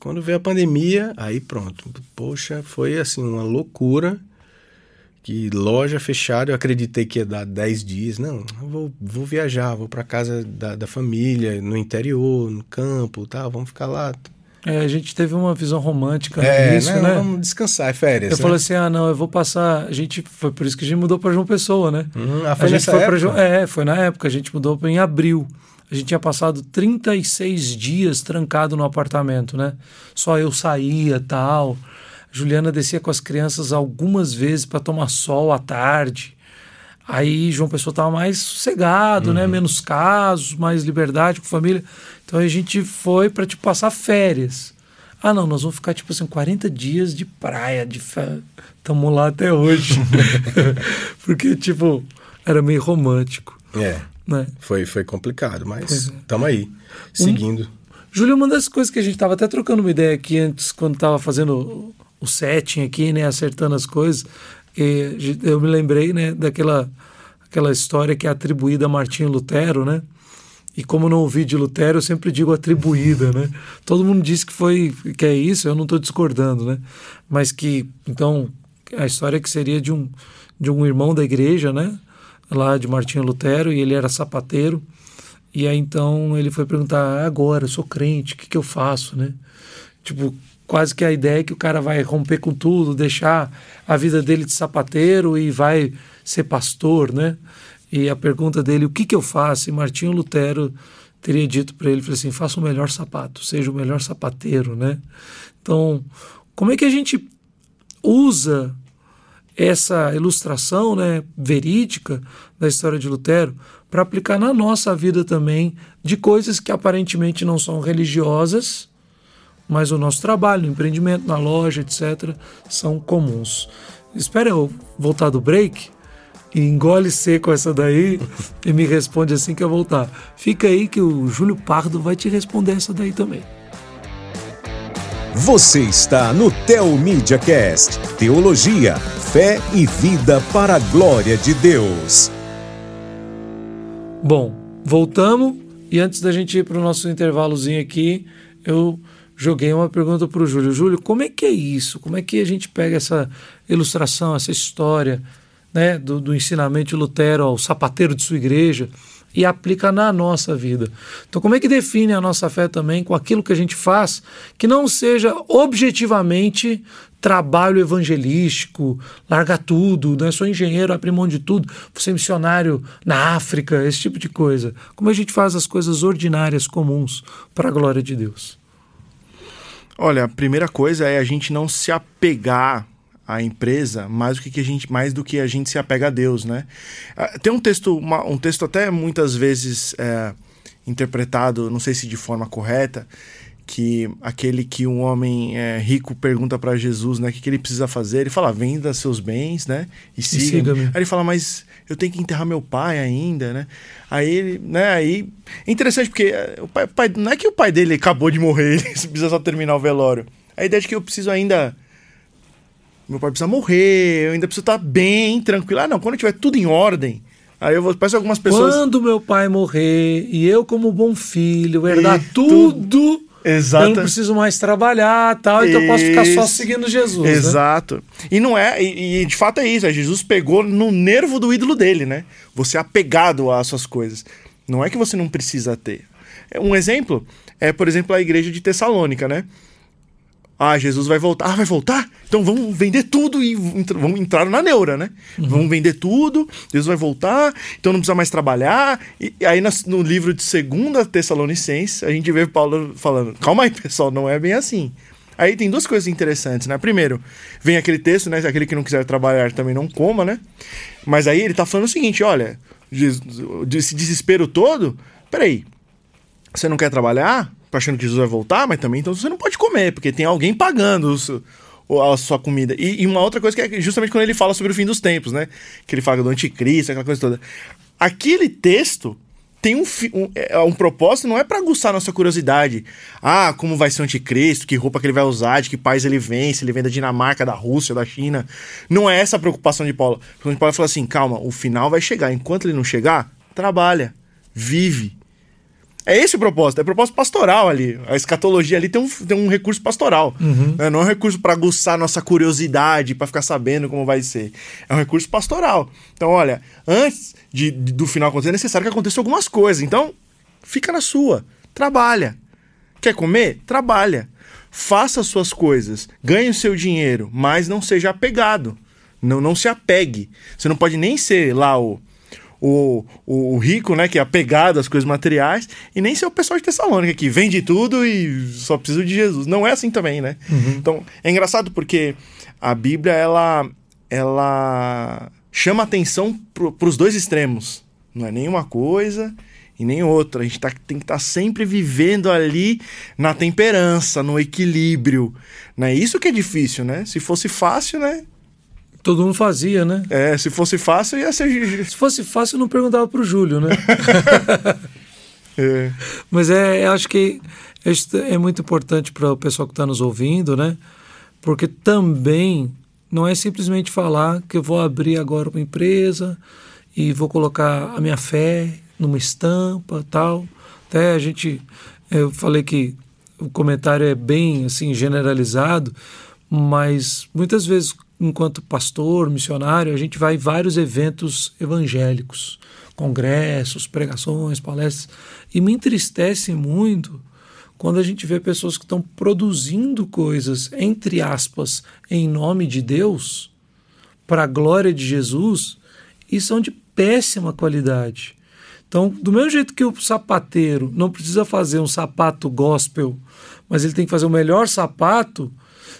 Quando veio a pandemia, aí pronto. Poxa, foi assim uma loucura. Que loja fechada, eu acreditei que ia dar 10 dias. Não, eu vou, vou viajar, vou para casa da, da família, no interior, no campo, tá? Vamos ficar lá. É, a gente teve uma visão romântica É, nisso, não, né? vamos descansar, é férias. Eu né? falei assim, ah, não, eu vou passar. A gente foi por isso que a gente mudou para João Pessoa, né? Hum, ah, a foi gente nessa foi para? João, é, foi na época. A gente mudou em abril. A gente tinha passado 36 dias trancado no apartamento, né? Só eu saía, tal. Juliana descia com as crianças algumas vezes para tomar sol à tarde. Aí João Pessoa estava mais sossegado, Uhum. né? Menos casos, mais liberdade com a família. Então a gente foi para tipo passar férias. Ah, não, nós vamos ficar tipo assim 40 dias de praia, de fe... Tamo lá até hoje. [LAUGHS] [LAUGHS] Porque tipo, era meio romântico, É, né? foi, foi complicado, mas é. tamo aí, seguindo. Júlio, uma das coisas que a gente estava até trocando uma ideia aqui antes, quando estava fazendo o- setting aqui, né, acertando as coisas, gente- eu me lembrei, né, daquela aquela história que é atribuída a Martinho Lutero, né? E como não ouvi de Lutero, eu sempre digo atribuída, né? Todo mundo diz que foi que é isso, eu não estou discordando, né? Mas que então a história que seria de um de um irmão da igreja, né? Lá de Martinho Lutero e ele era sapateiro. E aí então ele foi perguntar: "Ah, agora, eu sou crente, o que, que eu faço, né? Tipo, quase que a ideia é que o cara vai romper com tudo, deixar a vida dele de sapateiro e vai ser pastor, né? E a pergunta dele, o que, que eu faço? E Martinho Lutero teria dito para ele, assim, faça o melhor sapato, seja o melhor sapateiro, né? Então, como é que a gente usa essa ilustração né, verídica da história de Lutero para aplicar na nossa vida também de coisas que aparentemente não são religiosas, mas o nosso trabalho, o empreendimento, na loja, etc., são comuns. Espera eu voltar do break e engole seco essa daí [LAUGHS] e me responde assim que eu voltar. Fica aí que o Júlio Pardo vai te responder essa daí também. Você está no Tel Media Cast, teologia, fé e vida para a glória de Deus. Bom, voltamos e antes da gente ir para o nosso intervalozinho aqui, eu joguei uma pergunta para o Júlio. Júlio, como é que é isso? Como é que a gente pega essa ilustração, essa história né, do, do ensinamento de Lutero ao sapateiro de sua igreja e aplica na nossa vida. Então, como é que define a nossa fé também com aquilo que a gente faz que não seja objetivamente trabalho evangelístico, largar tudo, né? sou engenheiro, abrir mão de tudo, vou ser missionário na África, esse tipo de coisa. Como a gente faz as coisas ordinárias, comuns, para a glória de Deus? Olha, a primeira coisa é a gente não se apegar a empresa mais do que a gente mais do que a gente se apega a Deus, né? Ah, tem um texto uma, um texto até muitas vezes é, interpretado, não sei se de forma correta, que aquele que um homem é, rico pergunta para Jesus, né, o que, que, ele precisa fazer, ele fala, venda seus bens, né, e siga. Aí ele fala, mas eu tenho que enterrar meu pai ainda, né? Aí ele, né, aí é interessante porque é, o pai, o pai, não é que o pai dele acabou de morrer, [LAUGHS] ele precisa só terminar o velório. A ideia de que eu preciso ainda meu pai precisa morrer, eu ainda preciso estar bem, tranquilo. Ah, não, quando tiver tudo em ordem, aí eu vou. Parece algumas pessoas. Quando meu pai morrer e eu, como bom filho, herdar tudo. Exato. Eu não preciso mais trabalhar tal, então eu posso ficar só seguindo Jesus. Né? Exato. Né? E não é, e, e, de fato é isso, é Jesus pegou no nervo do ídolo dele, né? Você é apegado às suas coisas. Não é que você não precisa ter. Um exemplo é, por exemplo, a igreja de Tessalônica, né? Ah, Jesus vai voltar. Ah, vai voltar? Então vamos vender tudo e vamos entrar na neura, né? Uhum. Vamos vender tudo, Jesus vai voltar, então não precisa mais trabalhar. E, aí no livro de 2 Tessalonicenses, a gente vê Paulo falando: calma aí, pessoal, não é bem assim. Aí tem duas coisas interessantes, né? Primeiro, vem aquele texto, né? Aquele que não quiser trabalhar também não coma, né? Mas aí ele tá falando o seguinte: olha, esse desespero todo, peraí, você não quer trabalhar? Achando que Jesus vai voltar, mas também então você não pode comer, porque tem alguém pagando a sua comida. E, e, uma outra coisa que é justamente quando ele fala sobre o fim dos tempos, né? Que ele fala do anticristo, aquela coisa toda. Aquele texto tem um, um, é, um propósito, não é para aguçar nossa curiosidade. Ah, como vai ser o anticristo, que roupa que ele vai usar, de que país ele vem, se ele vem da Dinamarca, da Rússia, da China. Não é essa a preocupação de Paulo. Quando Paulo fala assim, calma, o final vai chegar. Enquanto ele não chegar, trabalha, vive, é esse o propósito, é propósito pastoral ali. A escatologia ali tem um, tem um recurso pastoral. Uhum. Né? Não é um recurso para aguçar nossa curiosidade, para ficar sabendo como vai ser. É um recurso pastoral. Então, olha, antes de, de, do final acontecer, é necessário que aconteça algumas coisas. Então, fica na sua. Trabalha. Quer comer? Trabalha. Faça as suas coisas. Ganhe o seu dinheiro, mas não seja apegado. Não, não se apegue. Você não pode nem ser lá o o, o, o, rico, né, que é apegado às coisas materiais, e nem ser o pessoal de Tessalônica, que vende tudo e só precisa de Jesus. Não é assim também, né? Uhum. Então, é engraçado porque a Bíblia, ela, ela chama atenção para os dois extremos. Não é nenhuma coisa e nem outra. A gente tá, tem que estar tá sempre vivendo ali na temperança, no equilíbrio. Né? Isso que é difícil, né? Se fosse fácil, né? Todo mundo fazia, né? É, se fosse fácil, ia ser. Se fosse fácil, eu não perguntava pro Júlio, né? [LAUGHS] é. Mas é, eu acho que é muito importante para o pessoal que está nos ouvindo, né? Porque também não é simplesmente falar que eu vou abrir agora uma empresa e vou colocar a minha fé numa estampa tal. Até a gente, eu falei que o comentário é bem assim generalizado, mas muitas vezes enquanto pastor, missionário, a gente vai em vários eventos evangélicos, congressos, pregações, palestras, e me entristece muito quando a gente vê pessoas que estão produzindo coisas, entre aspas, em nome de Deus, para a glória de Jesus, e são de péssima qualidade. Então, do mesmo jeito que o sapateiro não precisa fazer um sapato gospel, mas ele tem que fazer o melhor sapato,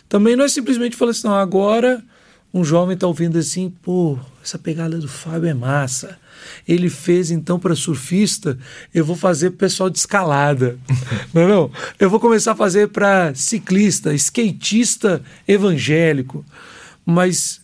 também não é simplesmente falar assim, não, agora um jovem está ouvindo assim, pô, essa pegada do Fábio é massa. Ele fez então para surfista, eu vou fazer para pessoal de escalada. [LAUGHS] não, é não, eu vou começar a fazer para ciclista, skatista evangélico. Mas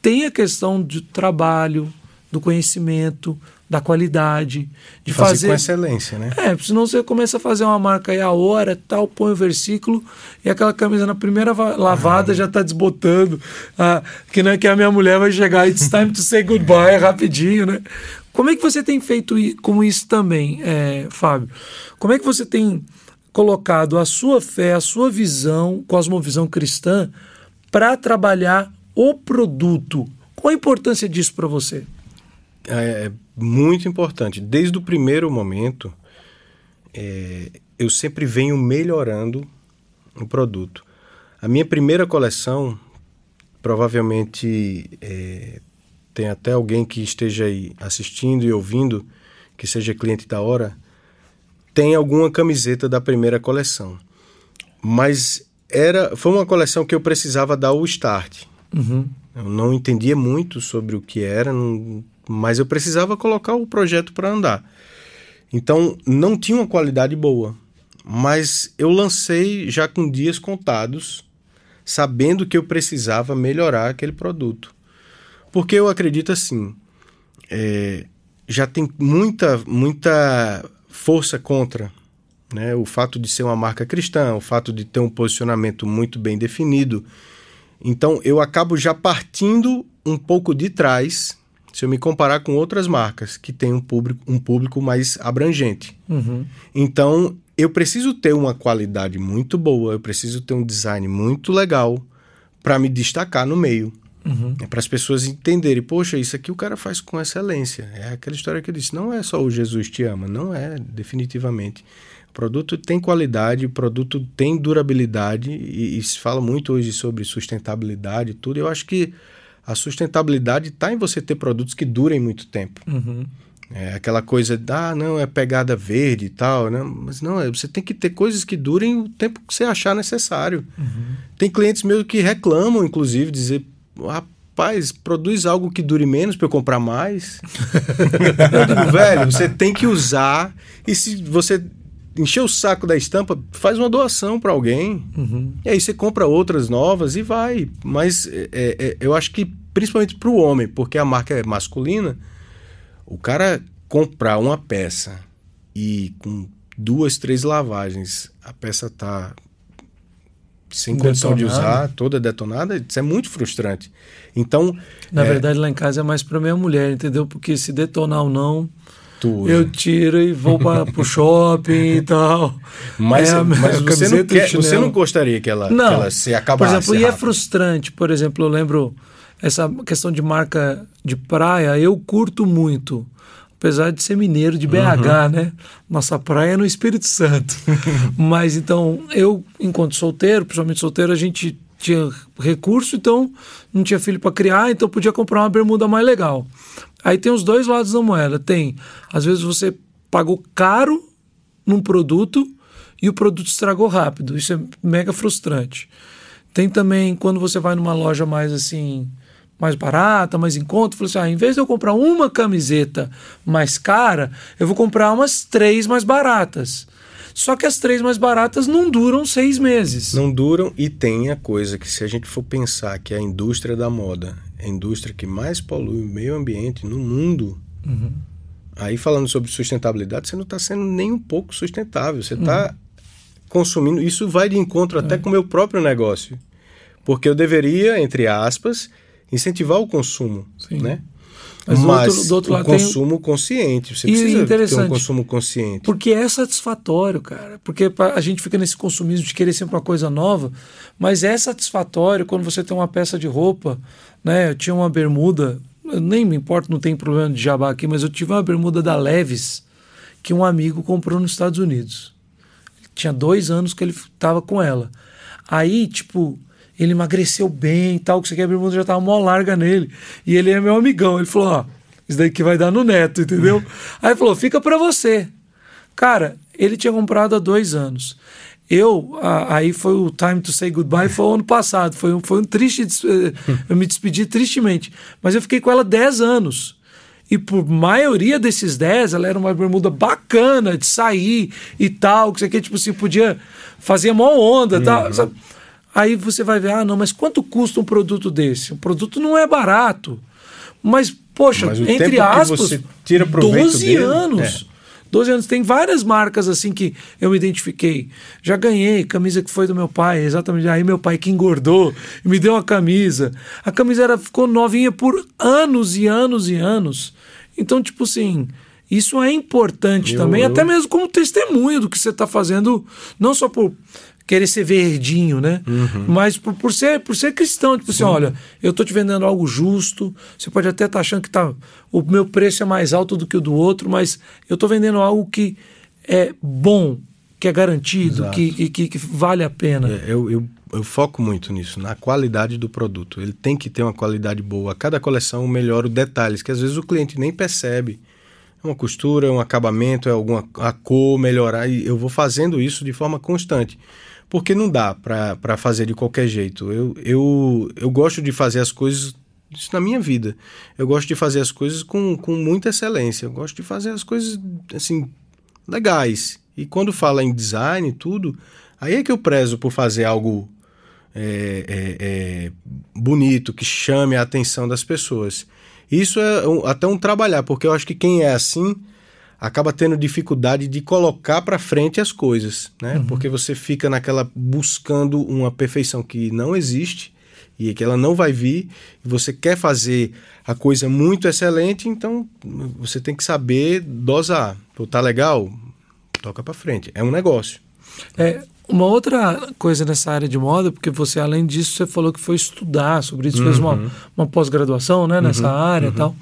tem a questão de trabalho, do conhecimento, da qualidade, de fazer, fazer, com excelência, né? É, senão você começa a fazer uma marca aí a hora, tal, põe o versículo e aquela camisa na primeira lavada ah. já está desbotando. Ah, que não é que a minha mulher vai chegar, it's time to say goodbye [LAUGHS] rapidinho, né? Como é que você tem feito com isso também, é, Fábio? Como é que você tem colocado a sua fé, a sua visão, cosmovisão cristã, para trabalhar o produto? Qual a importância disso para você? É, é muito importante. Desde o primeiro momento, é, eu sempre venho melhorando o produto. A minha primeira coleção, provavelmente é, tem até alguém que esteja aí assistindo e ouvindo, que seja cliente da hora, tem alguma camiseta da primeira coleção. Mas era, foi uma coleção que eu precisava dar o start. Uhum. Eu não entendia muito sobre o que era, não mas eu precisava colocar o projeto para andar. Então não tinha uma qualidade boa, mas eu lancei já com dias contados, sabendo que eu precisava melhorar aquele produto. Porque eu acredito assim, é, já tem muita, muita força contra né? o fato de ser uma marca cristã, o fato de ter um posicionamento muito bem definido. Então eu acabo já partindo um pouco de trás se eu me comparar com outras marcas que têm um público, um público mais abrangente. Uhum. Então, eu preciso ter uma qualidade muito boa, eu preciso ter um design muito legal para me destacar no meio. Uhum. É para as pessoas entenderem, poxa, isso aqui o cara faz com excelência. É aquela história que eu disse, não é só o Jesus te ama, não é, definitivamente. Produto tem qualidade, o produto tem durabilidade, e, e se fala muito hoje sobre sustentabilidade e tudo. Eu acho que a sustentabilidade está em você ter produtos que durem muito tempo. Uhum. É aquela coisa, ah, não, é pegada verde e tal, né? Mas não, é, você tem que ter coisas que durem o tempo que você achar necessário. Uhum. Tem clientes meus que reclamam, inclusive, dizer, rapaz, produz algo que dure menos para eu comprar mais. [LAUGHS] eu digo, velho, você tem que usar e se você encher o saco da estampa, faz uma doação para alguém. Uhum. E aí você compra outras novas e vai. Mas é, é, é eu acho que principalmente para o homem, porque a marca é masculina, o cara comprar uma peça e com duas, três lavagens a peça tá sem condição de usar, toda detonada, isso é muito frustrante. Então, na é... verdade lá em casa é mais para minha mulher, entendeu? Porque se detonar ou não, tudo. Eu tiro e vou para o shopping e tal. Mas, é, mas você, não quer, você não gostaria que ela, não. que ela se acabasse Por exemplo, e é frustrante. Por exemplo, eu lembro essa questão de marca de praia, eu curto muito. Apesar de ser mineiro de BH, uhum. né? Nossa praia é no Espírito Santo. [LAUGHS] mas então, eu, enquanto solteiro, principalmente solteiro, a gente tinha recurso, então não tinha filho para criar, então podia comprar uma bermuda mais legal. Aí tem os dois lados da moeda. Tem, às vezes você pagou caro num produto e o produto estragou rápido. Isso é mega frustrante. Tem também quando você vai numa loja mais assim, mais barata, mais em conta, você assim, ah, em vez de eu comprar uma camiseta mais cara, eu vou comprar umas três mais baratas. Só que as três mais baratas não duram seis meses. Não duram e tem a coisa que se a gente for pensar que a indústria da moda é a indústria que mais polui o meio ambiente no mundo. Uhum. Aí falando sobre sustentabilidade, você não está sendo nem um pouco sustentável. Você está uhum. consumindo. Isso vai de encontro até é. com o meu próprio negócio. Porque eu deveria, entre aspas, incentivar o consumo. Sim. Né? Mas, Mas do outro, do outro o lado consumo tem... consciente. Você precisa ter um consumo consciente. Porque é satisfatório, cara. Porque a gente fica nesse consumismo de querer sempre uma coisa nova. Mas é satisfatório quando você tem uma peça de roupa. Né? Eu tinha uma bermuda, nem me importa, não tem problema de jabá aqui, mas eu tive uma bermuda da Leves que um amigo comprou nos Estados Unidos. Tinha dois anos que ele tava com ela. Aí, tipo, ele emagreceu bem e tal, que você quer abrir mundo já tava mó larga nele. E ele é meu amigão. Ele falou: ó, isso daí que vai dar no neto, entendeu? [LAUGHS] Aí falou: fica pra você. Cara, ele tinha comprado há dois anos. Eu, a, aí foi o time to say goodbye, foi o ano passado. Foi um, foi um triste. eh, [LAUGHS] Eu me despedi tristemente. Mas eu fiquei com ela 10 anos. E por maioria desses 10, ela era uma bermuda bacana de sair e tal, que você quer, tipo assim, podia fazer mó onda e tal. sabe? Aí você vai ver, ah, não, mas quanto custa um produto desse? O produto não é barato. Mas, poxa, Mas entre aspas, tira proveito 12 dele, anos. 12 anos. Tem várias marcas assim que eu me identifiquei. Já ganhei camisa que foi do meu pai, exatamente. Aí meu pai que engordou e me deu uma camisa. A camisa era, ficou novinha por anos e anos e anos. Então, tipo assim, isso é importante Eu- também, eu- até mesmo como testemunho do que você está fazendo, não só por querer ser verdinho, né? Uhum. Mas por, por ser por ser cristão, tipo assim, olha, eu tô te vendendo algo justo. Você pode até estar achando que tá o meu preço é mais alto do que o do outro, mas eu tô vendendo algo que é bom, que é garantido, que, que, que vale a pena. É, Eu, eu, eu foco muito nisso, na qualidade do produto. Ele tem que ter uma qualidade boa. Cada coleção eu melhoro detalhes que às vezes o cliente nem percebe. É uma costura, é um acabamento, é alguma a cor, melhorar. E eu vou fazendo isso de forma constante. Porque não dá para fazer de qualquer jeito. Eu, eu, eu gosto de fazer as coisas. Isso na minha vida. Eu gosto de fazer as coisas com, com muita excelência. Eu gosto de fazer as coisas assim legais. E quando fala em design e tudo, aí é que eu prezo por fazer algo é, é, é, bonito, que chame a atenção das pessoas. Isso é um- até um trabalhar, porque eu acho que quem é assim acaba tendo dificuldade de colocar para frente as coisas, né? Porque você fica naquela buscando uma perfeição que não existe e que ela não vai vir, e você quer fazer a coisa muito excelente, então você tem que saber dosar. Pô, tá legal? Toca para frente. É um negócio. É, uma outra coisa nessa área de moda, porque você, além disso, você falou que foi estudar sobre isso, fez uma, uma pós-graduação né, nessa área e tal,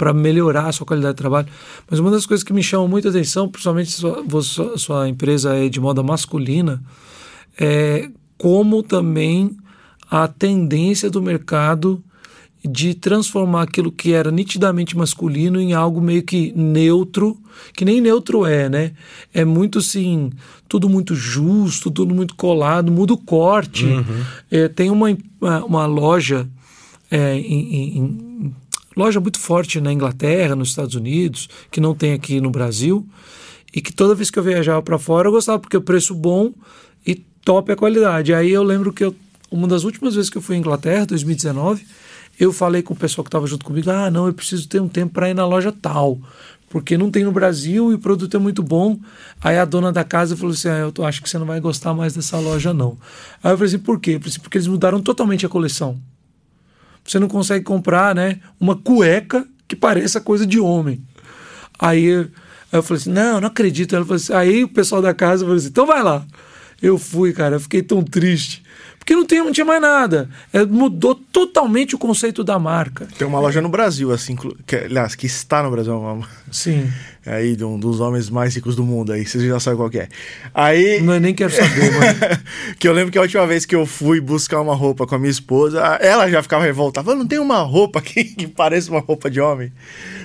para melhorar a sua qualidade de trabalho. Mas uma das coisas que me chamam muita atenção, principalmente sua, sua, sua empresa é de moda masculina, é como também a tendência do mercado de transformar aquilo que era nitidamente masculino em algo meio que neutro, que nem neutro é, né? É muito assim, tudo muito justo, tudo muito colado, muda o corte. É, tem uma, uma, loja é, em- em- loja muito forte na Inglaterra, nos Estados Unidos, que não tem aqui no Brasil, e que toda vez que eu viajava para fora eu gostava porque o preço bom e top a qualidade. Aí eu lembro que eu, uma das últimas vezes que eu fui à Inglaterra, 2019, eu falei com o pessoal que estava junto comigo: ah, não, eu preciso ter um tempo para ir na loja tal. Porque não tem no Brasil e o produto é muito bom. Aí a dona da casa falou assim: ah, eu tô- acho que você não vai gostar mais dessa loja, não. Aí eu falei assim: por quê? Assim, porque eles mudaram totalmente a coleção. Você não consegue comprar, né, uma cueca que pareça coisa de homem. Aí, eu falei assim: não, não acredito. Ela falou assim, aí o pessoal da casa falou assim: então vai lá. Eu fui, cara, eu fiquei tão triste. Porque não, tem, não tinha mais nada. É, mudou totalmente o conceito da marca. Tem uma loja no Brasil, assim, que, aliás, que está no Brasil, uma- Sim. Aí de um dos homens mais ricos do mundo aí, vocês já sabem qual que é. Aí. Não, eu nem quero saber, mas. [LAUGHS] que eu lembro que a última vez que eu fui buscar uma roupa com a minha esposa, ela já ficava revoltada. Falando, não tem uma roupa aqui [LAUGHS] que pareça uma roupa de homem.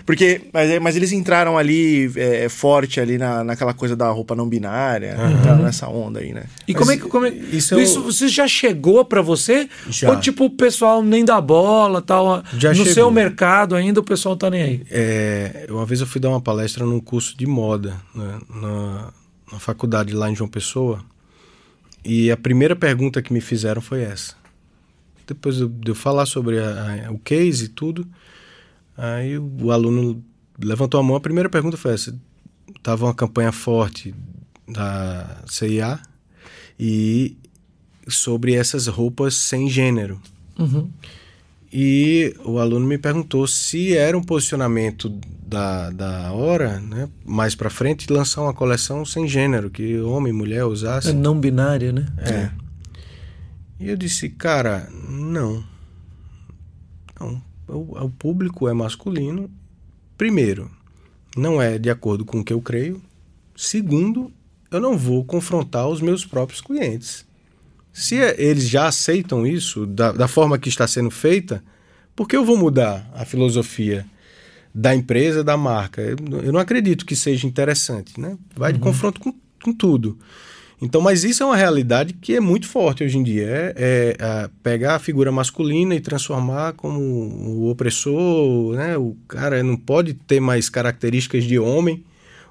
Porque, mas, mas eles entraram ali é, forte ali na, naquela coisa da roupa não binária, entraram nessa onda aí, né? E como é que. Como é, isso, isso é o- você já chegou pra você? Já. Ou tipo, o pessoal nem dá bola tal? Já no chegou. seu mercado ainda o pessoal tá nem aí. É, uma vez eu fui dar uma palestra num curso de moda né, na, na faculdade lá em João Pessoa e a primeira pergunta que me fizeram foi essa. Depois de eu falar sobre a- a- o case e tudo, aí o, o aluno levantou a mão. A primeira pergunta foi essa: tava uma campanha forte da CIA e sobre essas roupas sem gênero. Uhum. E o aluno me perguntou se era um posicionamento da, da hora, né, mais para frente, lançar uma coleção sem gênero, que homem e mulher É usassem. não binária, né? É. E eu disse, cara, não. Não. O, o público é masculino. Primeiro, não é de acordo com o que eu creio. Segundo, eu não vou confrontar os meus próprios clientes. Se eles já aceitam isso da, da forma que está sendo feita, por que eu vou mudar a filosofia da empresa, da marca? Eu, eu não acredito que seja interessante, né? Vai de confronto com, com tudo. Então, mas isso é uma realidade que é muito forte hoje em dia. É, é, é pegar a figura masculina e transformar como o opressor, né? O cara não pode ter mais características de homem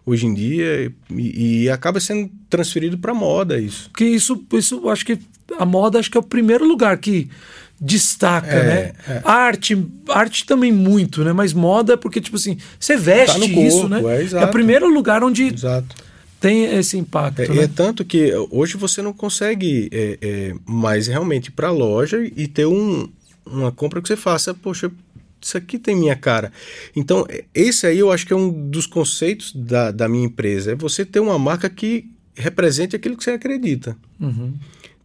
hoje em dia e, e acaba sendo transferido para moda isso. Que isso, isso acho que a moda acho que é o primeiro lugar que destaca, É, né? é. Arte, arte também muito, né? Mas moda é porque tipo assim, você veste Tá no corpo, isso, né? é, é o primeiro lugar onde Exato. tem esse impacto, É, né? é tanto que hoje você não consegue é, mais realmente ir para a loja e ter um, uma compra que você faça, poxa, isso aqui tem minha cara. Então, esse aí eu acho que é um dos conceitos da, da minha empresa. É você ter uma marca que represente aquilo que você acredita. Uhum.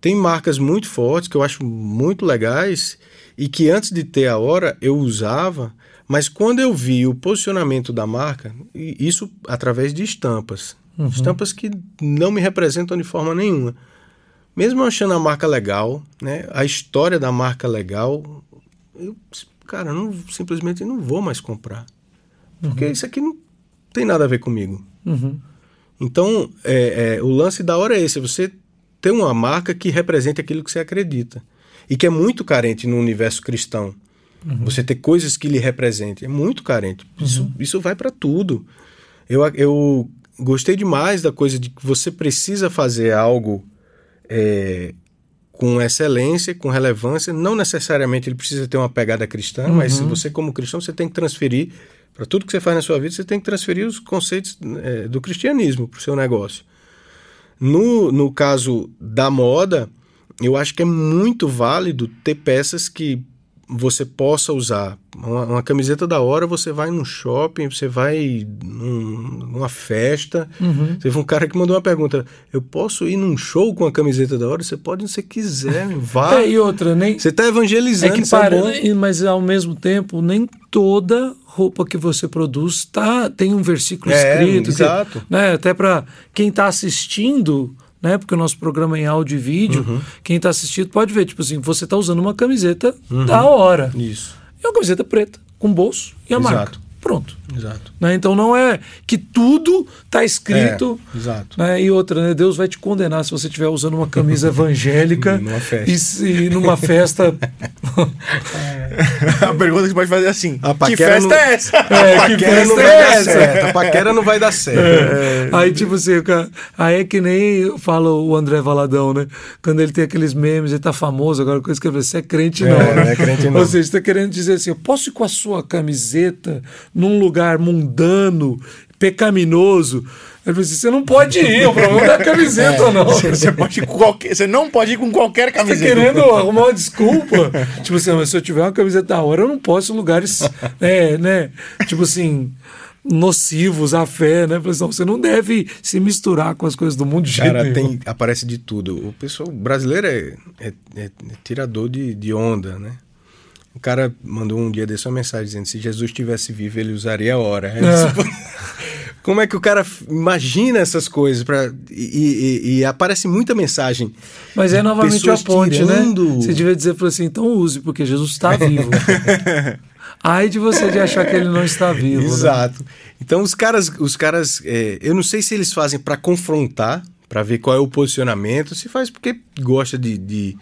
Tem marcas muito fortes que eu acho muito legais e que antes de ter a hora eu usava, mas quando eu vi o posicionamento da marca, isso através de estampas, estampas que não me representam de forma nenhuma. Mesmo achando a marca legal, né, a história da marca legal, eu, cara, não, simplesmente não vou mais comprar. Porque isso aqui não tem nada a ver comigo. Uhum. Então, é, é, o lance da hora é esse: você ter uma marca que represente aquilo que você acredita. E que é muito carente no universo cristão. Você ter coisas que lhe representem. É muito carente. Isso, isso vai para tudo. Eu, eu gostei demais da coisa de que você precisa fazer algo é, com excelência, com relevância. Não necessariamente ele precisa ter uma pegada cristã, mas se você, como cristão, você tem que transferir para tudo que você faz na sua vida, você tem que transferir os conceitos é, do cristianismo para o seu negócio. No, no caso da moda, eu acho que é muito válido ter peças que você possa usar. Uma, uma camiseta da hora, você vai num shopping, você vai num- numa festa. Teve um cara que mandou uma pergunta: Eu posso ir num show com a camiseta da hora? Você pode se você quiser, [LAUGHS] vá. É, e outra, nem Você está é evangelizando, que isso é para, bom. e- mas ao mesmo tempo nem toda roupa que você produz tá tem um versículo É, escrito, que- exato. né? Até para quem está assistindo, né? Porque o nosso programa é em áudio e vídeo, Uhum. quem está assistindo pode ver, tipo assim, você está usando uma camiseta Uhum. da hora. Isso, É uma camiseta preta, com bolso e a Exato. marca. Pronto. exato. Né? Então não é que tudo tá escrito. É, exato. Né? E outra, né? Deus vai te condenar se você estiver usando uma camisa [LAUGHS] evangélica Numa festa. E, se, numa festa. [LAUGHS] A pergunta que você pode fazer é assim: A Que paquera festa não- é essa? É, a que paquera não festa vai é dar essa? certo. A paquera não vai dar certo. Aí, tipo assim, cara- aí é que nem fala o André Valadão, né? Quando ele tem aqueles memes, ele tá famoso, agora que eu escrevi, você é crente não. É, né? não é crente não. Ou seja, você tá querendo dizer assim, eu posso ir com a sua camiseta num lugar mundano, pecaminoso. Ele falou assim, você não pode ir, o problema não é a camiseta, [LAUGHS] não. Você, pode qualquer, você não pode ir com qualquer tá camiseta. querendo arrumar uma desculpa. [LAUGHS] tipo assim, mas se eu tiver uma camiseta da hora, eu não posso em lugares, né, [LAUGHS] né? Tipo assim, nocivos à fé, né? Falei assim, não, você não deve se misturar com as coisas do mundo de jeito Cara, nenhum. tem, aparece de tudo. O pessoal brasileiro é, é- é- é tirador de, de onda, né? O cara mandou um dia desse uma mensagem dizendo se Jesus estivesse vivo, ele usaria a hora. [LAUGHS] "Pô, Como é que o cara imagina essas coisas? Pra, e, e- e aparece muita mensagem. Mas é novamente a ponte, né? Você devia dizer falou assim, então use, porque Jesus está [LAUGHS] vivo. Ai de você de achar que ele não está vivo. né? Exato. Então os caras, os caras, é, eu não sei se eles fazem para confrontar, para ver qual é o posicionamento, se faz porque gosta de, de-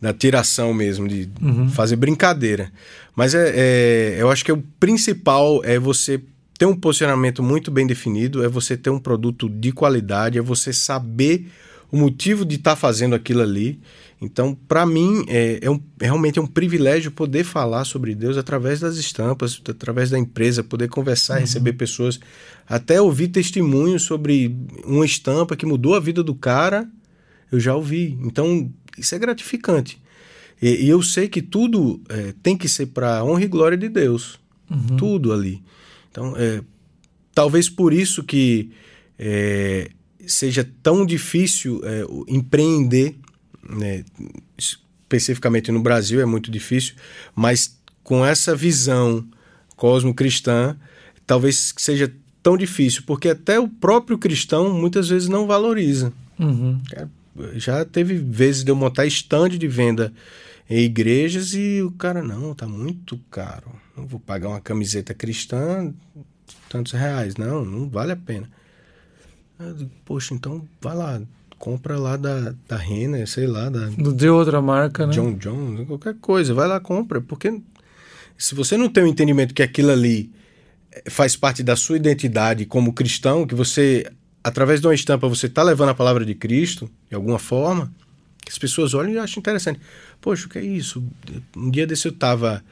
da tiração mesmo, de fazer brincadeira. Mas é, é- eu acho que o principal é você ter um posicionamento muito bem definido, é você ter um produto de qualidade, é você saber o motivo de estar fazendo aquilo ali. Então, para mim, é, é um- realmente é um privilégio poder falar sobre Deus através das estampas, através da empresa, poder conversar, receber pessoas, até ouvir testemunhos sobre uma estampa que mudou a vida do cara, eu já ouvi. Então, isso é gratificante. E, e eu sei que tudo é, tem que ser para honra e glória de Deus. Tudo ali. Então, é, talvez por isso que é, seja tão difícil é, o- empreender, né, especificamente no Brasil é muito difícil, mas com essa visão cosmo-cristã, talvez seja tão tão difícil, porque até o próprio cristão muitas vezes não valoriza. Uhum. Já teve vezes de eu montar stand de venda em igrejas e o cara, não, tá muito caro. Não vou pagar uma camiseta cristã tantos reais. Não, não vale a pena. Digo, Poxa, então vai lá, compra lá da, da Renner, sei lá, da De outra marca, né? John John, qualquer coisa, vai lá, compra. Porque se você não tem o entendimento que aquilo ali eh, faz parte da sua identidade como cristão, que você, através de uma estampa, você está levando a palavra de Cristo, de alguma forma, que as pessoas olham e acham interessante. Poxa, o que é isso? Um dia desse eu estava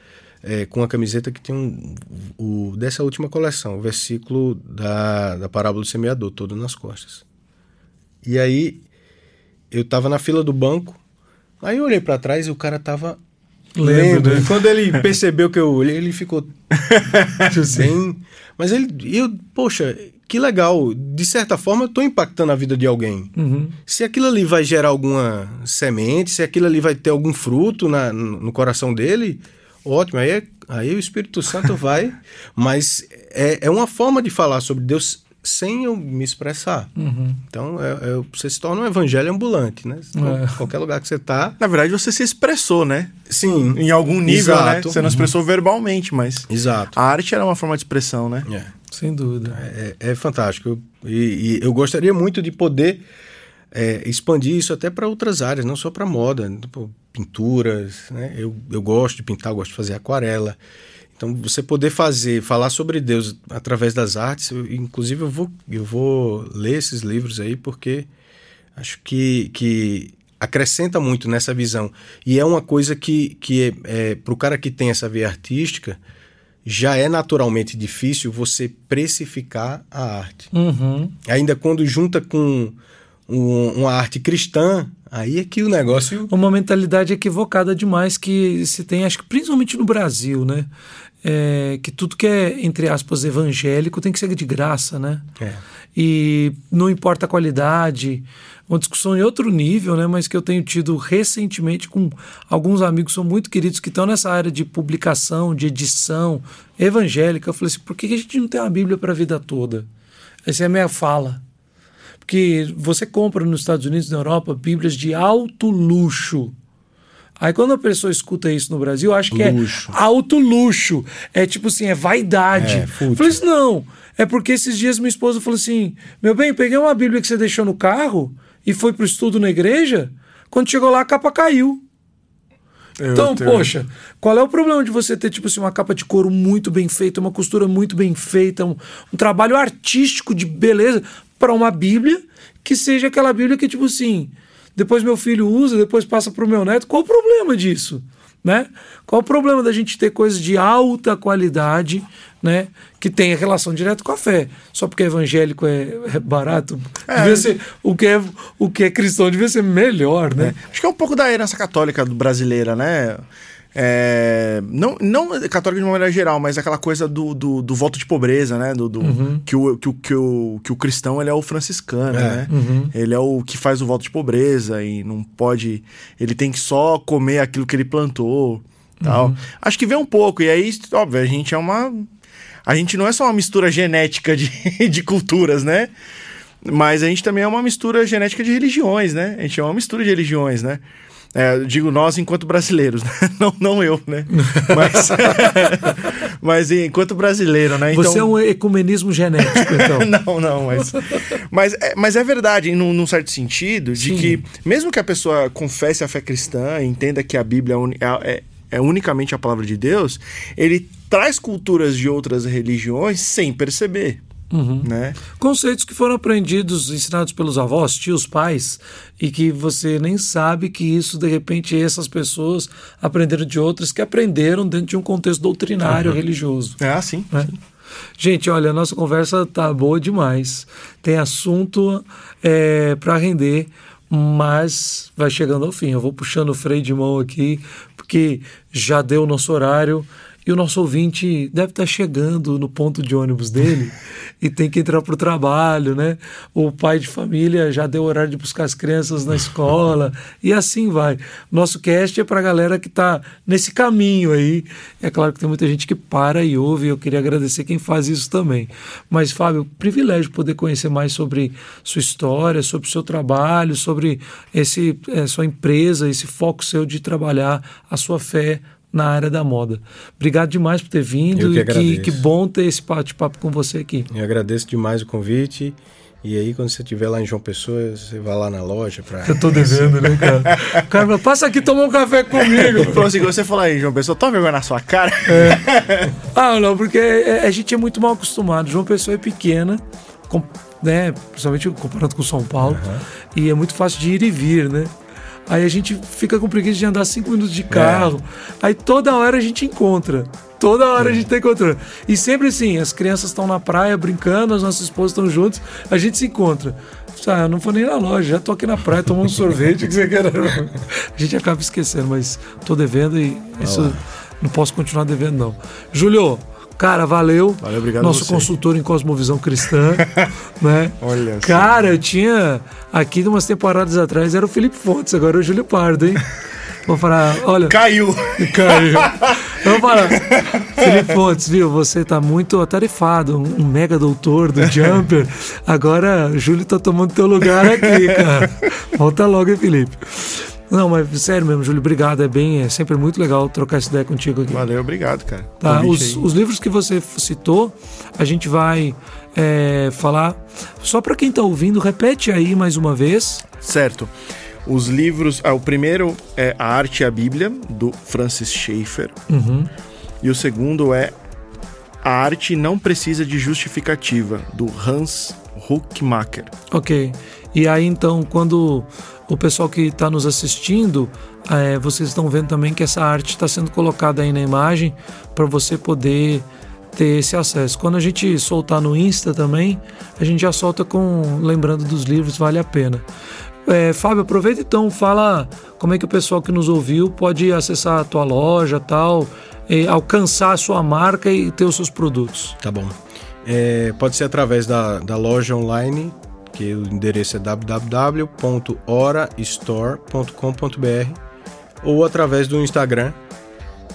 com uma camiseta que tem um, o, dessa última coleção, o versículo da, da parábola do semeador, todo nas costas. E aí eu estava na fila do banco, aí eu olhei para trás e o cara tava Lendo. né? Quando ele [LAUGHS] percebeu que eu olhei, ele ficou [LAUGHS] bem. Mas ele, eu, poxa, que legal. De certa forma, eu tô impactando a vida de alguém. Uhum. Se aquilo ali vai gerar alguma semente, se aquilo ali vai ter algum fruto na, no coração dele, ótimo. Aí, é- aí o Espírito Santo vai. [LAUGHS] Mas é, é uma forma de falar sobre Deus sem eu me expressar. Uhum. Então, é- é- você se torna um evangelho ambulante, né? Então, É. Qualquer lugar que você tá. Na verdade, você se expressou, né? Sim. Em algum nível, né? Exato. Você não expressou verbalmente, mas Exato. a arte era uma forma de expressão, né? É. Sem dúvida. É, é fantástico. Eu- E, e eu gostaria muito de poder é, expandir isso até para outras áreas, não só para moda, tipo, pinturas. Né? Eu, eu gosto de pintar, gosto de fazer aquarela. Então, você poder fazer, falar sobre Deus através das artes, eu- inclusive eu vou, eu vou ler esses livros aí, porque acho que, que acrescenta muito nessa visão. E é uma coisa que, que é, é, para o cara que tem essa veia artística, já é naturalmente difícil você precificar a arte. Uhum. Ainda quando junta com um- uma arte cristã, aí é que o negócio. Uma mentalidade equivocada demais que se tem, acho que principalmente no Brasil, né? É, que tudo que é, entre aspas, evangélico tem que ser de graça, né? É. E não importa a qualidade, uma discussão em outro nível, né? Mas que eu tenho tido recentemente com alguns amigos que são muito queridos que estão nessa área de publicação, de edição evangélica. Eu falei assim, por que a gente não tem uma Bíblia para a vida toda? Essa é a minha fala. Porque você compra nos Estados Unidos e na Europa Bíblias de alto luxo. Aí quando a pessoa escuta isso no Brasil, acha que Luxo. é alto luxo. É tipo assim, é vaidade. É, fútil. Eu falei assim, não. É porque esses dias minha esposa falou assim: meu bem, peguei uma Bíblia que você deixou no carro e foi pro estudo na igreja. Quando chegou lá, a capa caiu. Então, poxa, qual é o problema de você ter, tipo assim, uma capa de couro muito bem feita, uma costura muito bem feita, um, um trabalho artístico de beleza para uma Bíblia que seja aquela Bíblia que, tipo assim, depois meu filho usa, depois passa pro meu neto. Qual o problema disso? Né? Qual o problema da gente ter coisas de alta qualidade, né? Que tenha relação direta com a fé. Só porque evangélico é, é barato, devia ser, o, que é, o que é cristão devia ser melhor, né? Acho que é um pouco da herança católica do- brasileira, né? É, não, não católica de uma maneira geral, mas aquela coisa do, do, do voto de pobreza, né? Do, do- que, o, que, o, que, o, que o cristão ele é o franciscano, É. né? Ele é o que faz o voto de pobreza e não pode. Ele tem que só comer aquilo que ele plantou. tal. Acho que vem um pouco. E aí, óbvio, a gente é uma. A gente não é só uma mistura genética de, [LAUGHS] de culturas, né? Mas a gente também é uma mistura genética de religiões, né? A gente é uma mistura de religiões, né? É, digo nós enquanto brasileiros, né? [LAUGHS] não, não eu, né? Mas, [LAUGHS] mas enquanto brasileiro, né? Você é um ecumenismo genético, então. [LAUGHS] não, não, mas. Mas é, mas é verdade, num, num certo sentido, de Sim. que, mesmo que a pessoa confesse a fé cristã, entenda que a Bíblia é, é- é- é unicamente a palavra de Deus, ele traz culturas de outras religiões sem perceber. Né? Conceitos que foram aprendidos, ensinados pelos avós, tios, pais, e que você nem sabe que isso, de repente, essas pessoas aprenderam de outras que aprenderam dentro de um contexto doutrinário religioso. É assim. né? Gente, olha, a nossa conversa tá boa demais. Tem assunto é, para render, mas vai chegando ao fim. Eu vou puxando o freio de mão aqui, porque já deu o nosso horário e o nosso ouvinte deve estar chegando no ponto de ônibus dele [LAUGHS] e tem que entrar para o trabalho, né? O pai de família já deu horário de buscar as crianças na escola [LAUGHS] e assim vai. Nosso cast é para a galera que está nesse caminho aí. É claro que tem muita gente que para e ouve, eu queria agradecer quem faz isso também. Mas, Fábio, privilégio poder conhecer mais sobre sua história, sobre o seu trabalho, sobre esse, é, sua empresa, esse foco seu de trabalhar a sua fé na área da moda. Obrigado demais por ter vindo que e que, que bom ter esse bate-papo com você aqui. Eu agradeço demais o convite. E aí, quando você estiver lá em João Pessoa, você vai lá na loja para. Eu tô devendo, né, cara? [LAUGHS] O cara fala, passa aqui tomar um café comigo. Falou assim, você falou aí, João Pessoa, toma vergonha na sua cara. É. Ah, não, porque a gente é muito mal acostumado. João Pessoa é pequena, com, né? Principalmente comparando com São Paulo. Uhum. E é muito fácil de ir e vir, né? Aí a gente fica com preguiça de andar cinco minutos de carro. É. Aí toda hora a gente encontra. Toda hora é. a gente tá encontrando. E sempre assim, as crianças estão na praia brincando, as nossas esposas estão juntos, a gente se encontra. Ah, eu não vou nem na loja, já tô aqui na praia tomando um sorvete [LAUGHS] que você quer. A gente acaba esquecendo, mas tô devendo e isso não posso continuar devendo, não. Júlio, Cara, valeu. Valeu, obrigado. Nosso consultor em Cosmovisão Cristã. [LAUGHS] né? Olha Cara, eu tinha aqui de umas temporadas atrás, era o Felipe Fontes, agora é o Júlio Pardo, hein? [LAUGHS] Vou falar, olha. Caiu! Caiu. [LAUGHS] Vamos falar. Felipe Fontes, viu? Você tá muito atarefado, um mega doutor do Jumper. Agora, Júlio tá tomando teu lugar aqui, cara. Volta logo, hein, Felipe? Não, mas sério mesmo, Júlio, obrigado. É bem, é sempre muito legal trocar essa ideia contigo aqui. Valeu, obrigado, cara. Tá, os, os, livros que você citou, a gente vai é, falar. Só para quem está ouvindo, repete aí mais uma vez. Certo. Os livros. Ah, o primeiro é A Arte e a Bíblia, do Francis Schaeffer. Uhum. E o segundo é A Arte Não Precisa de Justificativa, do Hans Huckmacher. Ok. E aí, então, quando o pessoal que está nos assistindo, é, vocês estão vendo também que essa arte está sendo colocada aí na imagem para você poder ter esse acesso. Quando a gente soltar no Insta também, a gente já solta com lembrando dos livros, vale a pena. É, Fábio, aproveita então, fala como é que o pessoal que nos ouviu pode acessar a tua loja tal, alcançar a sua marca e ter os seus produtos. Tá bom. É, pode ser através da, da loja online que o endereço é www.orastore.com.br ou através do Instagram,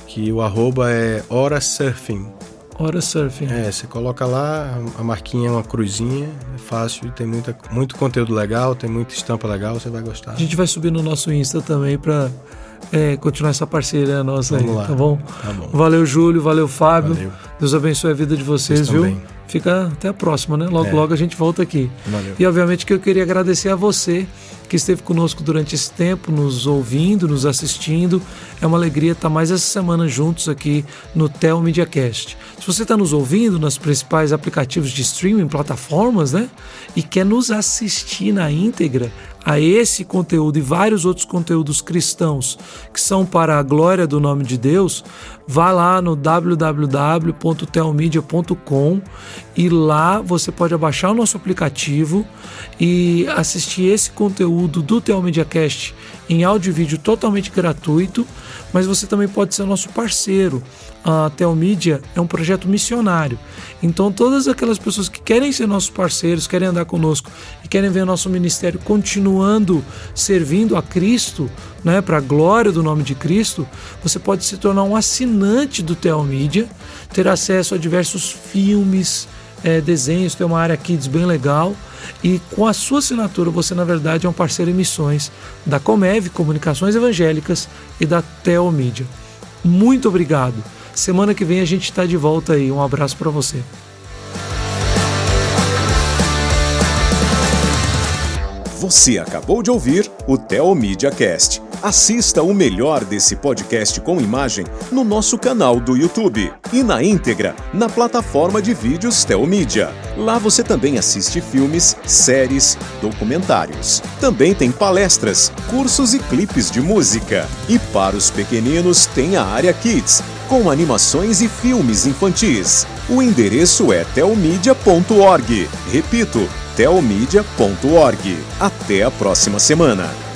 que o arroba é horasurfing. Hora Surfing. É, você coloca lá, a marquinha é uma cruzinha, é fácil, tem muita, muito conteúdo legal, tem muita estampa legal, você vai gostar. A gente vai subir no nosso Insta também para é, continuar essa parceria nossa Vamos aí, lá. tá bom? Tá bom. Valeu, Júlio, valeu, Fábio. Valeu. Deus abençoe a vida de vocês, viu? Também. Fica até a próxima, né? Logo, É. logo a gente volta aqui. Valeu. E obviamente que eu queria agradecer a você que esteve conosco durante esse tempo, nos ouvindo, nos assistindo. É uma alegria estar mais essa semana juntos aqui no Tel Media Cast. Se você está nos ouvindo nos principais aplicativos de streaming, plataformas, né? E quer nos assistir na íntegra a esse conteúdo e vários outros conteúdos cristãos que são para a glória do nome de Deus, vá lá no www.telmedia.com e lá você pode abaixar o nosso aplicativo e assistir esse conteúdo do Telmedia Cast em áudio e vídeo totalmente gratuito, mas você também pode ser nosso parceiro. A Telmídia é um projeto missionário. Então, todas aquelas pessoas que querem ser nossos parceiros, querem andar conosco e querem ver nosso ministério continuando servindo a Cristo, né, para a glória do nome de Cristo, você pode se tornar um assinante do Telmídia, ter acesso a diversos filmes, é, desenhos, tem uma área kids bem legal. E com a sua assinatura, você na verdade é um parceiro em missões da Comev, Comunicações Evangélicas e da Telmídia. Muito obrigado. Semana que vem a gente está de volta aí. Um abraço para você. Você acabou de ouvir o Theo Media Cast. Assista o melhor desse podcast com imagem no nosso canal do YouTube e na íntegra na plataforma de vídeos Theo Media. Lá você também assiste filmes, séries, documentários. Também tem palestras, cursos e clipes de música. E para os pequeninos tem a área Kids, com animações e filmes infantis. O endereço é telmedia.org. Repito, telmedia.org. Até a próxima semana.